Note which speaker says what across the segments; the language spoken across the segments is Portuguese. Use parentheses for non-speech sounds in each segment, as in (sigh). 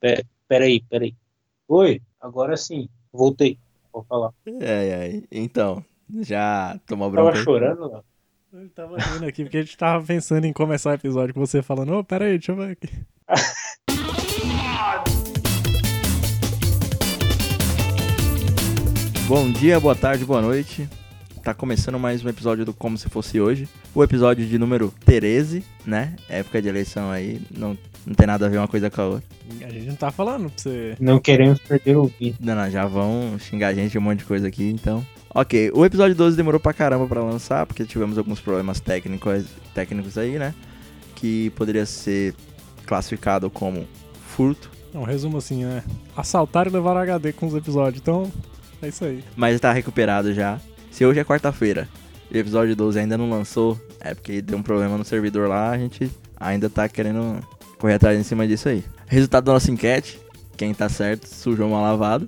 Speaker 1: Pera, peraí, peraí. Oi, agora sim. Voltei. Vou falar.
Speaker 2: É, é. Então, já tomou
Speaker 1: Tava
Speaker 2: bronca? aí?
Speaker 1: chorando, Léo?
Speaker 3: Eu tava rindo aqui porque a gente tava pensando em começar o episódio com você falando, ô, pera aí, deixa eu ver aqui.
Speaker 2: Bom dia, boa tarde, boa noite. Tá começando mais um episódio do Como Se Fosse Hoje. O episódio de número 13, né? Época de eleição aí, não, não tem nada a ver uma coisa com a outra.
Speaker 3: A gente não tá falando pra você.
Speaker 1: Não queremos perder o ouvido.
Speaker 2: Não, não, já vão xingar a gente de um monte de coisa aqui, então. Ok, o episódio 12 demorou pra caramba pra lançar, porque tivemos alguns problemas técnicos, técnicos aí, né? Que poderia ser classificado como furto,
Speaker 3: Não, resumo assim, né? Assaltaram e levaram HD com os episódios, então é isso aí.
Speaker 2: mas tá recuperado já. Se hoje é quarta-feira e o episódio 12 ainda não lançou, é porque deu um problema no servidor lá, a gente ainda tá querendo correr atrás em cima disso aí. Resultado da nossa enquete, quem tá certo, sujou mal lavado.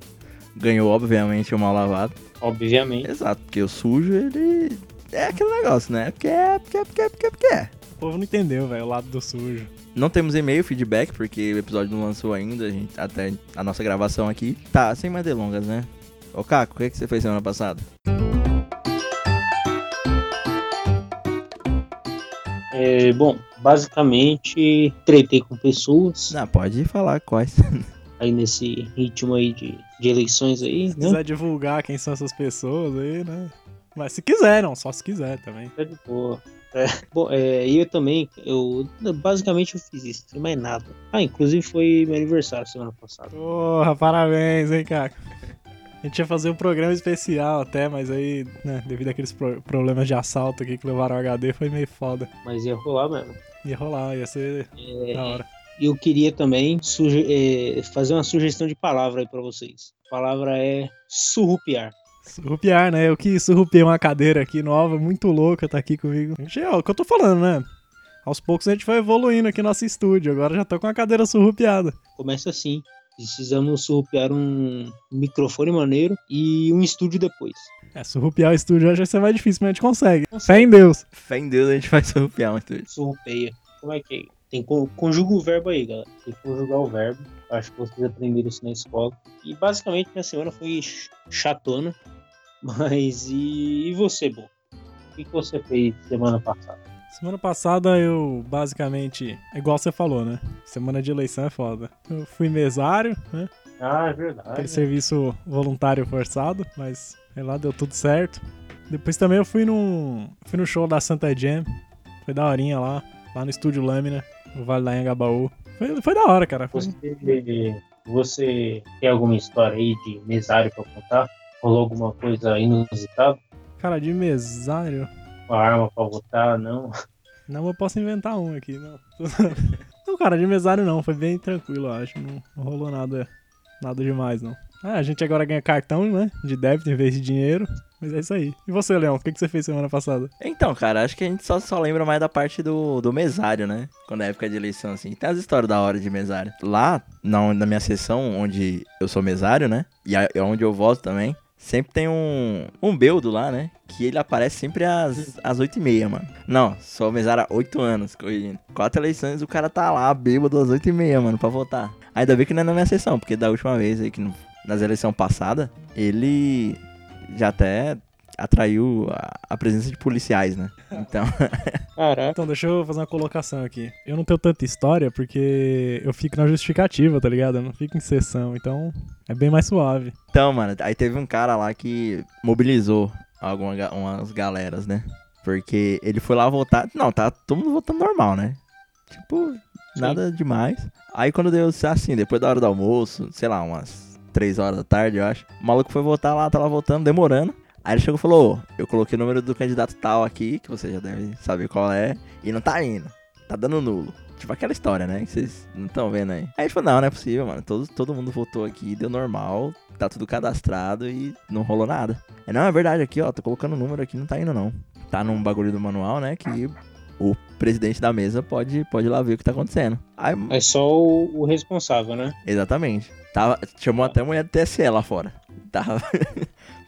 Speaker 2: Ganhou, obviamente, o mal lavado.
Speaker 1: Obviamente.
Speaker 2: Exato, porque o sujo, ele. É aquele negócio, né? Porque é, porque é, porque é, porque é, porque é.
Speaker 3: O povo não entendeu, velho, o lado do sujo.
Speaker 2: Não temos e-mail, feedback, porque o episódio não lançou ainda, a gente, até a nossa gravação aqui. Tá, sem mais delongas, né? Ô, Caco, o que, que você fez semana passada?
Speaker 1: É, bom, basicamente, tretei com pessoas
Speaker 2: Não, pode falar quais. (laughs)
Speaker 1: aí nesse ritmo aí de, de eleições aí,
Speaker 3: Se
Speaker 1: né?
Speaker 3: quiser divulgar quem são essas pessoas aí, né? Mas se quiser, não, só se quiser também.
Speaker 1: Tá de boa. É, bom, é, e eu também, eu basicamente eu fiz isso, sem mais nada. Ah, inclusive foi meu aniversário semana passada.
Speaker 3: Porra, parabéns, hein, cara. A gente ia fazer um programa especial até, mas aí, né, devido àqueles pro- problemas de assalto aqui que levaram o HD, foi meio foda.
Speaker 1: Mas ia rolar mesmo.
Speaker 3: Ia rolar, ia ser
Speaker 1: É,
Speaker 3: da hora.
Speaker 1: E eu queria também é, fazer uma sugestão de palavra aí pra vocês. A palavra é surrupiar.
Speaker 3: Surrupiar, né? Eu que surrupiei uma cadeira aqui nova, muito louca, tá aqui comigo. Gente, é o que eu tô falando, né? Aos poucos a gente vai evoluindo aqui no nosso estúdio. Agora já tô com a cadeira surrupiada.
Speaker 1: Começa assim. Precisamos surrupiar um microfone maneiro e um estúdio depois.
Speaker 3: É, surrupiar o estúdio acho que vai ser mais difícil, mas a gente consegue. Fé em Deus.
Speaker 2: Fé em Deus, a gente vai surrupiar um estúdio.
Speaker 1: Surrupeia. Como é que é? Tem con- conjuga o verbo aí, galera. Tem que conjugar o verbo. Acho que vocês aprenderam isso na escola. E basicamente minha semana foi ch- chatona. (laughs) Mas e, e você, Bom? O que que você fez semana passada?
Speaker 3: Semana passada eu basicamente. É igual você falou, né? Semana de eleição é foda. Eu fui mesário, né?
Speaker 1: Ah, é verdade.
Speaker 3: Aquele serviço voluntário forçado, mas sei lá, deu tudo certo. Depois também eu fui num. Fui no show da Santa Jam. Foi da horinha lá, lá no estúdio Lâmina, no Vale da Anhangabaú. Foi, foi da hora, cara. Foi-
Speaker 1: Você, você tem alguma história aí de mesário pra contar? Rolou alguma coisa inusitada?
Speaker 3: Cara, de mesário.
Speaker 1: Uma arma pra votar? Não.
Speaker 3: Não, eu posso inventar um aqui, não. (laughs) Não, cara, de mesário não, foi bem tranquilo, eu acho. Não, não rolou nada, nada demais, não. Ah, a gente agora ganha cartão, né? De débito em vez de dinheiro. Mas é isso aí. E você, Leão, o que, que você fez semana passada?
Speaker 2: Então, cara, acho que a gente só, só lembra mais da parte do, do mesário, né? Quando é época de eleição, assim. Tem as histórias da hora de mesário. Lá, na, na minha sessão, onde eu sou mesário, né? E a- é onde eu voto também. Sempre tem um, um beldo lá, né? Que ele aparece sempre às, às 8h30, mano. Não, mesário há 8 anos, corrigindo. Quatro eleições, o cara tá lá, bêbado às 8h30, mano, pra votar. Ainda bem que não é na minha sessão, porque da última vez aí, que nas eleições passadas, ele já até atraiu a, a presença de policiais, né? Então, (laughs)
Speaker 1: Caraca.
Speaker 3: Então, deixa eu fazer uma colocação aqui. Eu não tenho tanta história porque eu fico na justificativa, tá ligado? Eu não fico em sessão, então é bem mais suave.
Speaker 2: então, mano, aí teve um cara lá que mobilizou algumas ga- umas galeras, né? Porque ele foi lá votar. Não, tá todo mundo votando normal, né? Tipo, nada demais. Aí quando deu assim, depois da hora do almoço, sei lá, umas 3 horas da tarde, eu acho. O maluco foi votar lá, tá lá votando, demorando. Aí ele chegou e falou: "Ô, Eu coloquei o número do candidato tal aqui, que você já deve saber qual é, e não tá indo. Tá dando nulo. Tipo aquela história, né? Que vocês não estão vendo aí. Aí ele falou: Não, não é possível, mano. Todo, todo mundo votou aqui, deu normal, tá tudo cadastrado e não rolou nada. É, não, é verdade aqui, ó. Tô colocando o número aqui, não tá indo, não. Tá num bagulho do manual, né? Que o presidente da mesa pode, pode ir lá ver o que tá acontecendo. Aí,
Speaker 1: É só o, o responsável, né?
Speaker 2: Exatamente. Tava, chamou até a mulher do TSE lá fora. Tava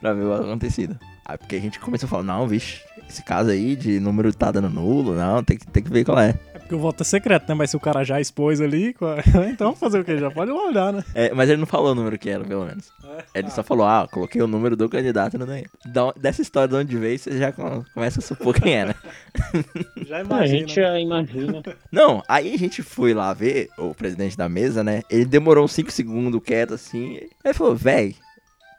Speaker 2: pra ver o acontecido. Aí porque a gente começou a falar, não, vixe, esse caso aí de número tá dando nulo, não, tem que, tem que ver qual é.
Speaker 3: É Porque o voto é secreto, né? Mas se o cara já expôs ali, (laughs) então fazer o quê? Já pode olhar, né?
Speaker 2: É, mas ele não falou o número que era, pelo menos. Ele
Speaker 3: Ah.
Speaker 2: só falou, ah, coloquei o número do candidato no daí. Da- Dessa história de onde veio, você já com- começa a supor quem é, né? (laughs)
Speaker 3: Já
Speaker 1: a
Speaker 3: imagina.
Speaker 1: gente já imagina. (laughs)
Speaker 2: Não, aí a gente foi lá ver o presidente da mesa, né? Ele demorou uns 5 segundos quieto assim. Aí falou, véi,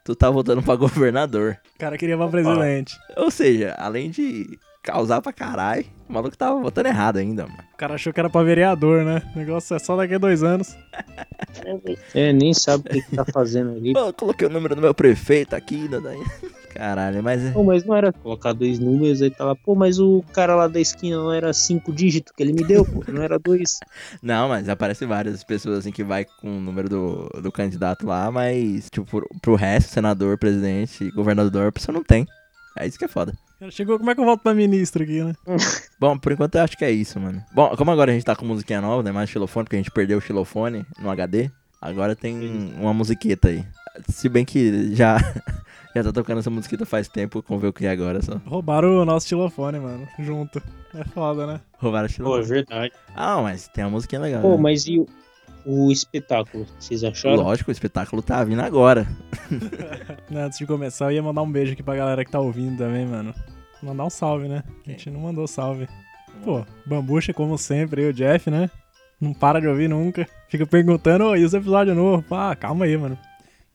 Speaker 2: tu tá votando pra (laughs) governador.
Speaker 3: O cara queria pra presidente.
Speaker 2: Ou seja, além de causar pra caralho, o maluco tava votando errado ainda, mano.
Speaker 3: O cara achou que era pra vereador, né? O negócio é só daqui a dois anos.
Speaker 1: É, nem sabe o que, que tá fazendo ali.
Speaker 2: Pô, (laughs) eu coloquei o número do meu prefeito aqui, né, daí. Caralho, mas é.
Speaker 1: Pô, mas não era colocar dois números aí tá lá, pô, mas o cara lá da esquina não era cinco dígitos que ele me deu, pô, não era dois. (laughs)
Speaker 2: Não, mas aparece várias pessoas assim que vai com o número do, do candidato lá, mas, tipo, pro, pro resto, senador, presidente, governador, a pessoa não tem. É isso que é foda.
Speaker 3: Cara, Chegou, como é que eu volto pra ministro aqui, né? (laughs)
Speaker 2: Bom, por enquanto eu acho que é isso, mano. Bom, como agora a gente tá com musiquinha nova, né? Mais xilofone, porque a gente perdeu o xilofone no HD. Agora tem uma musiqueta aí. Se bem que já, (laughs) já tá tocando essa musiqueta faz tempo, vamos ver o que é agora só.
Speaker 3: Roubaram o nosso tilofone, mano. Junto. É foda, né?
Speaker 2: Roubaram o
Speaker 1: Pô, é
Speaker 2: xilofone.
Speaker 1: verdade.
Speaker 2: Ah, mas tem uma musiquinha legal.
Speaker 1: Pô,
Speaker 2: né?
Speaker 1: mas e o, espetáculo? Vocês acharam?
Speaker 2: Lógico, o espetáculo tá vindo agora. (laughs)
Speaker 3: Antes de começar, eu ia mandar um beijo aqui pra galera que tá ouvindo também, mano. Mandar um salve, né? A gente não mandou salve. Pô, Bambucha, como sempre, aí o Jeff, né? Não para de ouvir nunca. Fica perguntando, ô, e os episódios novos? Ah, calma aí, mano.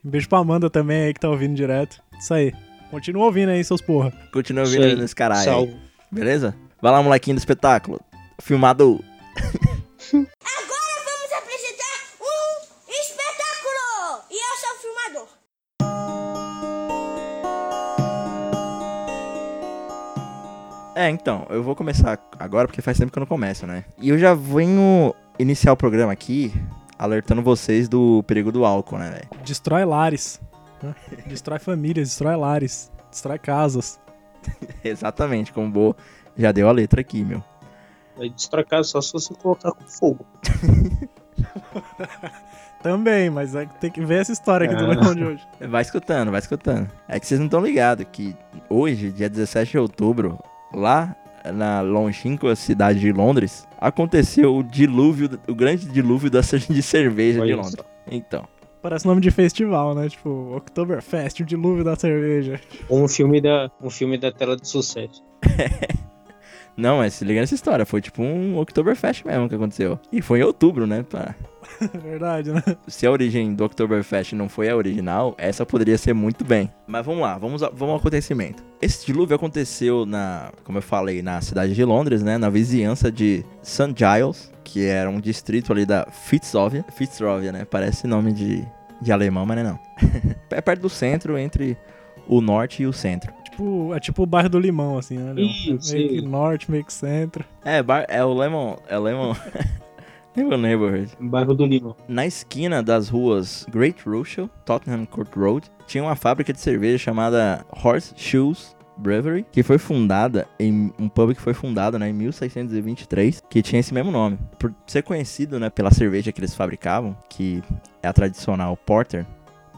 Speaker 3: Um beijo pra Amanda também aí que tá ouvindo direto. Isso aí. Continua ouvindo aí, seus porra.
Speaker 2: Continua ouvindo
Speaker 1: aí.
Speaker 2: nesse caralho.
Speaker 1: Salve.
Speaker 2: Beleza? Vai lá, molequinho do espetáculo. Filmado. (laughs) É, então, eu vou começar agora porque faz tempo que eu não começo, né? E eu já venho iniciar o programa aqui alertando vocês do perigo do álcool, né, velho?
Speaker 3: Destrói lares. né? (laughs) Destrói famílias, destrói lares. Destrói casas. (laughs)
Speaker 2: Exatamente, como o Bo já deu a letra aqui, meu.
Speaker 1: Vai destracar só se você colocar com fogo. (laughs)
Speaker 3: Também, mas é que tem que ver essa história aqui do
Speaker 1: Ah.
Speaker 3: Leão de hoje.
Speaker 2: Vai escutando, vai escutando. É que vocês não estão ligados que hoje, dia 17 de outubro, lá na longínqua cidade de Londres, aconteceu o dilúvio, o grande dilúvio da (laughs) de cerveja de Londres.
Speaker 1: só.
Speaker 2: Então,
Speaker 3: Parece nome de festival, né? Tipo, Oktoberfest, o dilúvio da cerveja.
Speaker 1: Ou um filme da, um filme da tela de sucesso. (laughs)
Speaker 2: não, mas se liga nessa história, foi tipo um Oktoberfest mesmo que aconteceu. E foi em outubro, né? Pra- (laughs)
Speaker 3: Verdade, né?
Speaker 2: Se a origem do Oktoberfest não foi a original, essa poderia ser muito bem. Mas vamos lá, vamos, a- vamos ao acontecimento. Esse dilúvio aconteceu na, como eu falei, na cidade de Londres, né, na vizinhança de St. Giles, que era um distrito ali da Fitzrovia. Fitzrovia, né, parece nome de, de alemão, mas não é não. (laughs) é perto do centro, entre o norte e o centro.
Speaker 3: Tipo, é tipo o bairro do Limão, assim, né? Leão?
Speaker 1: Isso,
Speaker 3: meio que norte, meio que centro.
Speaker 2: É, bar- é o Lemon, é o Lemon... (laughs) Lemon Neighborhood.
Speaker 1: Bairro do Lima.
Speaker 2: Na esquina das ruas Great Russell, Tottenham Court Road, tinha uma fábrica de cerveja chamada Horseshoes Brewery, que foi fundada em um pub que foi fundado né, em 1623, que tinha esse mesmo nome. Por ser conhecido né, pela cerveja que eles fabricavam, que é a tradicional Porter,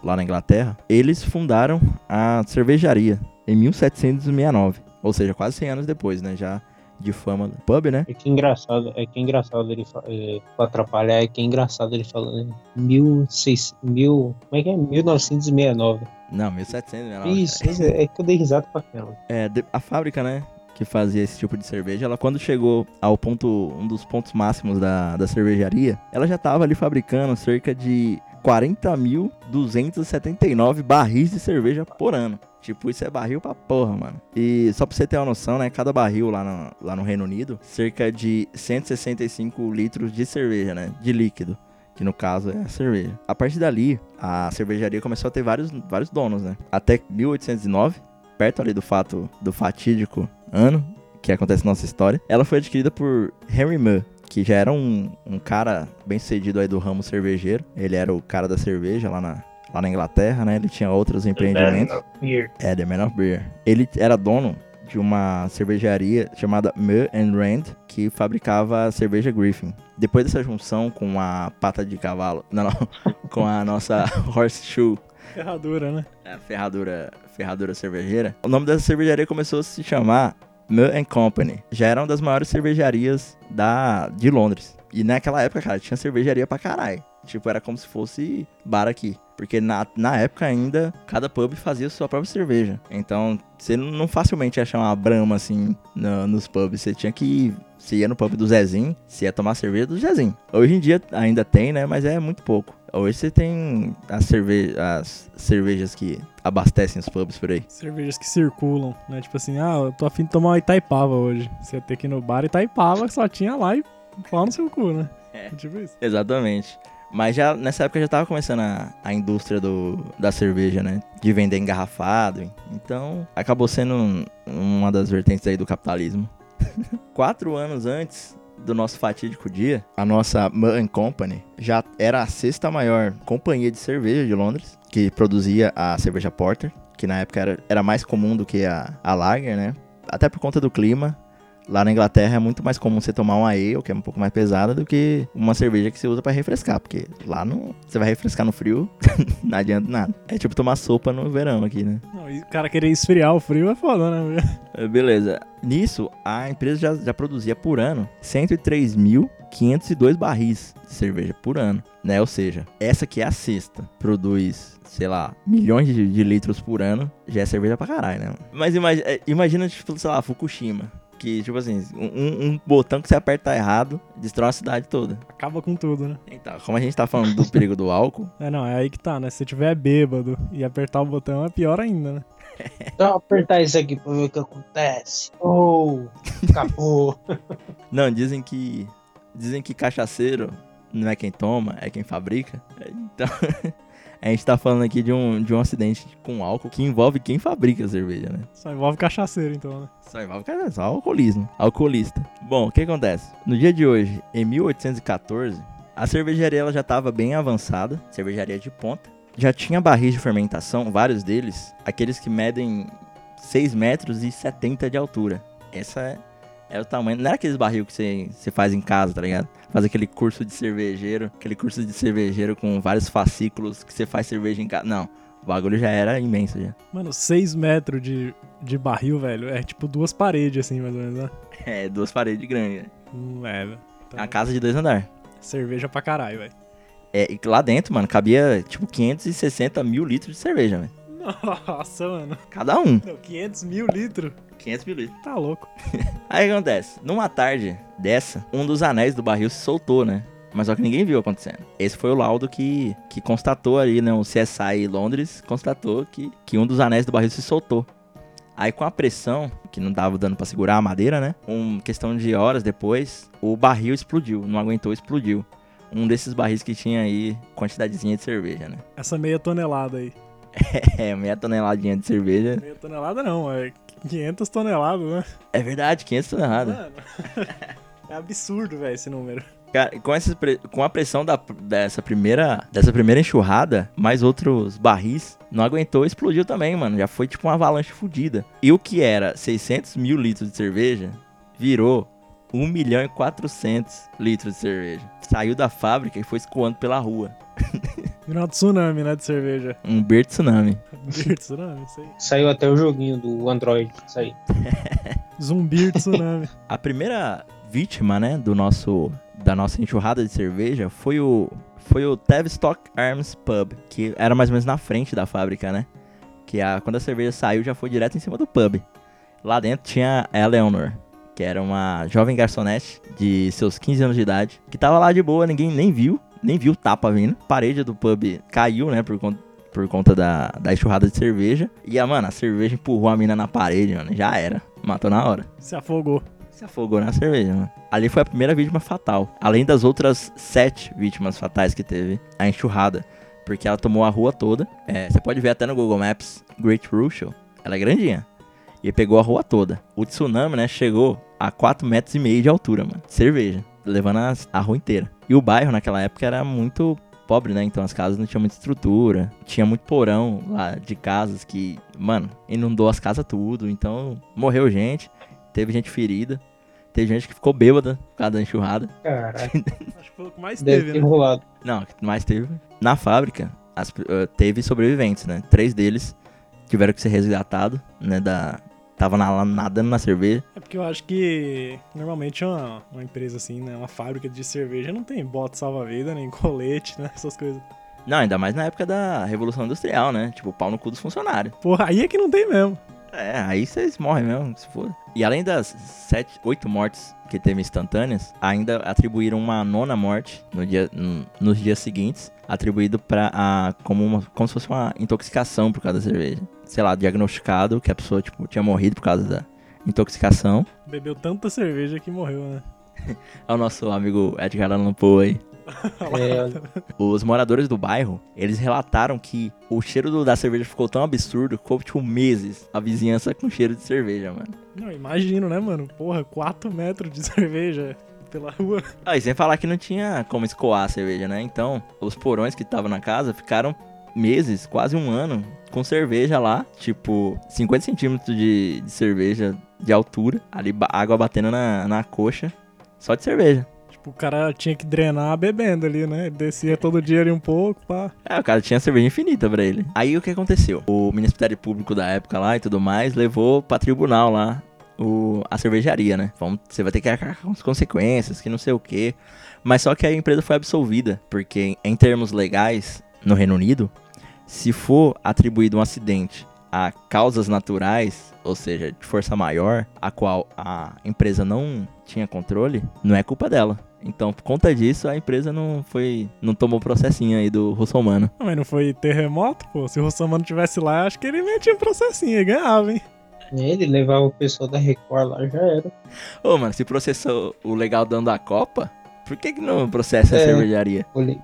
Speaker 2: lá na Inglaterra, eles fundaram a cervejaria em 1769, ou seja, quase 100 anos depois, né, já de fama do pub, né?
Speaker 1: É que é engraçado, é que é engraçado ele é, atrapalhar, é que é engraçado ele falando em 1600, mil, como é que é? 1969.
Speaker 2: Não, 1769.
Speaker 1: Isso, isso é, é que eu dei risada pra caramba.
Speaker 2: É, a fábrica, né, que fazia esse tipo de cerveja, ela quando chegou ao ponto, um dos pontos máximos da, da cervejaria, ela já tava ali fabricando cerca de 40.279 barris de cerveja por ano. Tipo, isso é barril pra porra, mano. E só pra você ter uma noção, né, cada barril lá no, lá no Reino Unido, cerca de 165 litros de cerveja, né, de líquido. Que no caso é a cerveja. A partir dali, a cervejaria começou a ter vários, vários donos, né? Até 1809, perto ali do fato do fatídico ano que acontece na nossa história, ela foi adquirida por Henry Muir, que já era um, um cara bem sucedido aí do ramo cervejeiro. Ele era o cara da cerveja lá na, lá na Inglaterra, né? Ele tinha outros empreendimentos. É, The Man of Beer. Ele era dono de uma cervejaria chamada Muir and Rand, que fabricava a cerveja Griffin. Depois dessa junção com a pata de cavalo, não, não, (laughs) com a nossa (laughs) horseshoe
Speaker 3: Ferradura, né?
Speaker 2: é, ferradura, ferradura cervejeira. O nome dessa cervejaria começou a se chamar Mill Company. Já era uma das maiores cervejarias da, de Londres. E naquela época, cara, tinha cervejaria pra caralho. Tipo, era como se fosse bar aqui. Porque na, na época ainda, cada pub fazia sua própria cerveja. Então, você não facilmente ia achar uma brama assim no- nos pubs. Você tinha que. Você ia no pub do Zezinho, você ia tomar cerveja do Zezinho. Hoje em dia ainda tem, né? Mas é muito pouco. Hoje você tem as, cerve as cervejas que abastecem os pubs por aí.
Speaker 3: Cervejas que circulam, né? Tipo assim, ah, eu tô afim de tomar uma Itaipava hoje. Você ia ter que ir no bar Itaipava, que só tinha lá e pau no seu cu, né?
Speaker 2: É.
Speaker 3: Tipo isso.
Speaker 2: Exatamente. Mas já nessa época já tava começando a, a indústria do, da cerveja, né? De vender engarrafado. Então, acabou sendo um- uma das vertentes aí do capitalismo. (laughs) Quatro anos antes do nosso fatídico dia, a nossa Mullen Company já era a sexta maior companhia de cerveja de Londres, que produzia a cerveja Porter, que na época era, era mais comum do que a, a Lager, né? Até por conta do clima. Lá na Inglaterra é muito mais comum você tomar uma ale, que é um pouco mais pesada, do que uma cerveja que você usa pra refrescar. Porque lá não, você vai refrescar no frio, (laughs) não adianta nada. É tipo tomar sopa no verão aqui, né?
Speaker 3: Não, e o cara querer esfriar o frio é foda, né?
Speaker 2: É, Beleza. Nisso, a empresa já, já produzia por ano 103.502 barris de cerveja por ano, né? Ou seja, essa que é a sexta, produz, sei lá, milhões de, de litros por ano, já é cerveja pra caralho, né? Mas imagina, imagina tipo, sei lá, Fukushima. Que, tipo assim, um, um botão que você aperta errado, destrói a cidade toda.
Speaker 3: Acaba com tudo, né?
Speaker 2: Então, como a gente tá falando do perigo do álcool, (laughs)
Speaker 3: É, não, é aí que tá, né? Se você tiver bêbado e apertar o botão é pior ainda, né?
Speaker 1: Então, apertar isso aqui pra ver o que acontece. Oh, acabou. (laughs)
Speaker 2: Não, dizem que. Dizem que cachaceiro não é quem toma, é quem fabrica. Então. (laughs) A gente tá falando aqui de um, de um acidente com álcool que envolve quem fabrica a cerveja, né?
Speaker 3: Só envolve cachaceiro, então, né?
Speaker 2: Só envolve cara, só alcoolismo. Alcoolista. Bom, o que acontece? No dia de hoje, em 1814, a cervejaria ela já estava bem avançada, cervejaria de ponta. Já tinha barris de fermentação, vários deles, aqueles que medem 6 metros e 70 de altura. Essa é, o tamanho. Não era aqueles barril que você, você faz em casa, tá ligado? Faz aquele curso de cervejeiro, aquele curso de cervejeiro com vários fascículos que você faz cerveja em casa. Não, o bagulho já era imenso já.
Speaker 3: Mano, 6 metros de, de barril, velho, é tipo duas paredes, assim, mais ou menos, né? (laughs)
Speaker 2: É, duas paredes grandes. né?
Speaker 3: Hum, é, velho.
Speaker 2: É
Speaker 3: Então,
Speaker 2: uma casa de dois andares.
Speaker 3: cerveja pra caralho, velho.
Speaker 2: É, e lá dentro, mano, cabia tipo 560 mil litros de cerveja, velho.
Speaker 3: Nossa, mano.
Speaker 2: Cada um.
Speaker 3: Não, 500 mil litros?
Speaker 2: 500 mil litros.
Speaker 3: Tá louco.
Speaker 2: Aí o que acontece? Numa tarde dessa, um dos anéis do barril se soltou, né? Mas só que ninguém viu acontecendo. Esse foi o laudo que, que constatou ali, né? O CSI Londres constatou que, que um dos anéis do barril se soltou. Aí com a pressão, que não dava dando pra segurar a madeira, né? Um questão de horas depois, o barril explodiu. Não aguentou, explodiu. Um desses barris que tinha aí quantidadezinha de cerveja, né?
Speaker 3: Essa meia tonelada aí. (laughs)
Speaker 2: É, meia toneladinha de cerveja.
Speaker 3: Meia tonelada não, é 500 toneladas, né?
Speaker 2: É verdade, 500 toneladas.
Speaker 3: Mano. (laughs) é absurdo, velho, esse número.
Speaker 2: Cara, com, essa, com a pressão da, dessa, primeira, dessa primeira enxurrada, mais outros barris, não aguentou e explodiu também, mano. Já foi tipo uma avalanche fodida. E o que era 600 mil litros de cerveja, virou 1 milhão e 400 litros de cerveja. Saiu da fábrica e foi escoando pela rua. (laughs)
Speaker 3: Virou um tsunami, né, de cerveja.
Speaker 2: Um beer tsunami.
Speaker 3: Beer tsunami, isso aí.
Speaker 1: Saiu até o joguinho do Android. Isso aí. (laughs) (laughs)
Speaker 3: Zumbir tsunami.
Speaker 2: A primeira vítima, né, do nosso da nossa enxurrada de cerveja foi o foi o Tavistock Arms Pub, que era mais ou menos na frente da fábrica, né? Que a, quando a cerveja saiu já foi direto em cima do pub. Lá dentro tinha a Eleanor, que era uma jovem garçonete de seus 15 anos de idade, que tava lá de boa, ninguém nem viu, nem viu o tapa vindo. A parede do pub caiu, né, por conta por conta da, da enxurrada de cerveja. E a, mano, a cerveja empurrou a mina na parede, mano. Já era. Matou na hora
Speaker 3: Se afogou.
Speaker 2: se afogou na cerveja, mano. Ali foi a primeira vítima fatal. Além das outras sete vítimas fatais que teve a enxurrada. Porque ela tomou a rua toda. É, você pode ver até no Google Maps, Great Rochelle. Ela é grandinha. E pegou a rua toda. O tsunami, né, chegou a 4 metros e meio de altura, mano. de Cerveja. Levando a rua inteira. E o bairro naquela época era muito pobre, né? Então as casas não tinham muita estrutura. Tinha muito porão lá de casas que, mano, inundou as casas tudo. Então morreu gente. Teve gente ferida. Teve gente que ficou bêbada por causa da enxurrada.
Speaker 1: Caralho. (laughs)
Speaker 3: Acho que foi o que mais
Speaker 1: Deve
Speaker 3: teve, né?
Speaker 1: rolado.
Speaker 2: Não, o que mais teve. Na fábrica, as- eh, teve sobreviventes, né? Três deles tiveram que ser resgatados, né? Da, tava na- nadando na cerveja.
Speaker 3: É porque eu acho que normalmente uma, uma empresa assim, né? Uma fábrica de cerveja não tem bote salva-vida, nem (laughs) colete, né? Essas coisas.
Speaker 2: Não, ainda mais na época da Revolução Industrial, né? Tipo, pau no cu dos funcionários.
Speaker 3: Porra, aí é que não tem mesmo.
Speaker 2: É, aí vocês morrem mesmo, se for. E além das sete, oito mortes que teve instantâneas, ainda atribuíram uma nona morte no dia, n- nos dias seguintes, atribuído para a como, uma, como se fosse uma intoxicação por causa da cerveja. Sei lá, diagnosticado que a pessoa tipo tinha morrido por causa da intoxicação.
Speaker 3: Bebeu tanta cerveja que morreu, né?
Speaker 2: É o nosso amigo Edgar Allan Poe aí.
Speaker 1: É, (laughs)
Speaker 2: Os moradores do bairro, eles relataram que o cheiro do- da cerveja ficou tão absurdo que ficou, tipo, meses a vizinhança com cheiro de cerveja, mano.
Speaker 3: Não, imagino, né, mano? Porra, 4 metros de (laughs) cerveja pela rua.
Speaker 2: Ah, e sem falar que não tinha como escoar a cerveja, né? Então, os porões que estavam na casa ficaram meses, quase um ano, com cerveja lá, tipo, 50 centímetros de, de cerveja de altura, ali água batendo na, na coxa, só de cerveja.
Speaker 3: Tipo, o cara tinha que drenar bebendo ali, né? Ele descia todo dia ali um pouco, pá.
Speaker 2: É, o cara tinha cerveja infinita pra ele. Aí o que aconteceu? O Ministério Público da época lá e tudo mais levou pra tribunal lá o, a cervejaria, né? Vamos, você vai ter que arcar com as consequências, que não sei o quê. Mas só que a empresa foi absolvida, porque em termos legais, no Reino Unido, se for atribuído um acidente a causas naturais, ou seja, de força maior, a qual a empresa não tinha controle, não é culpa dela. Então, por conta disso, a empresa não foi, não tomou processinho aí do russomano.
Speaker 3: Não, Mas não foi terremoto, pô. Se o Rossamano tivesse lá, acho que ele metia um processinho e ganhava, hein?
Speaker 1: ele levava o pessoal da Record lá, já era.
Speaker 2: Ô, mano, se processou o legal dando a Copa, por que que não processa a
Speaker 1: É.
Speaker 2: cervejaria?
Speaker 1: Olhei.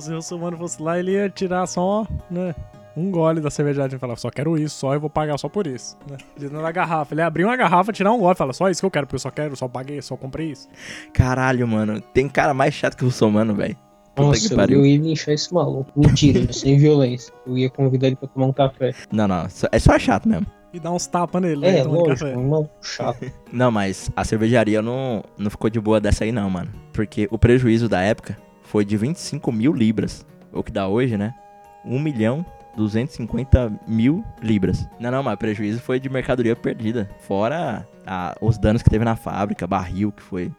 Speaker 3: Se o Rossamano fosse lá, ele ia tirar só, né? Um gole da cervejaria e falar, só quero isso, só eu vou pagar só por isso. Né? Dentro da garrafa. Ele abriu uma garrafa, tirar um gole, fala, só isso que eu quero, porque eu só quero, só paguei, só comprei isso.
Speaker 2: Caralho, mano, tem cara mais chato que o russomano, velho. Puta
Speaker 1: Nossa,
Speaker 2: que pariu.
Speaker 1: eu ia linchar esse maluco. Mentira, (laughs) sem violência. Eu ia convidar ele pra tomar um café.
Speaker 2: Não, não, é só chato mesmo.
Speaker 3: E dar uns tapas nele, né?
Speaker 1: É,
Speaker 3: tomando
Speaker 1: lógico,
Speaker 3: café.
Speaker 1: um maluco chato. (laughs)
Speaker 2: Não, mas a cervejaria não, não ficou de boa dessa aí não, mano. Porque o prejuízo da época foi de 25 mil libras. O que dá hoje, né? 1 milhão 250 mil libras. Não, não, mas o prejuízo foi de mercadoria perdida. Fora a- os danos que teve na fábrica, barril que foi.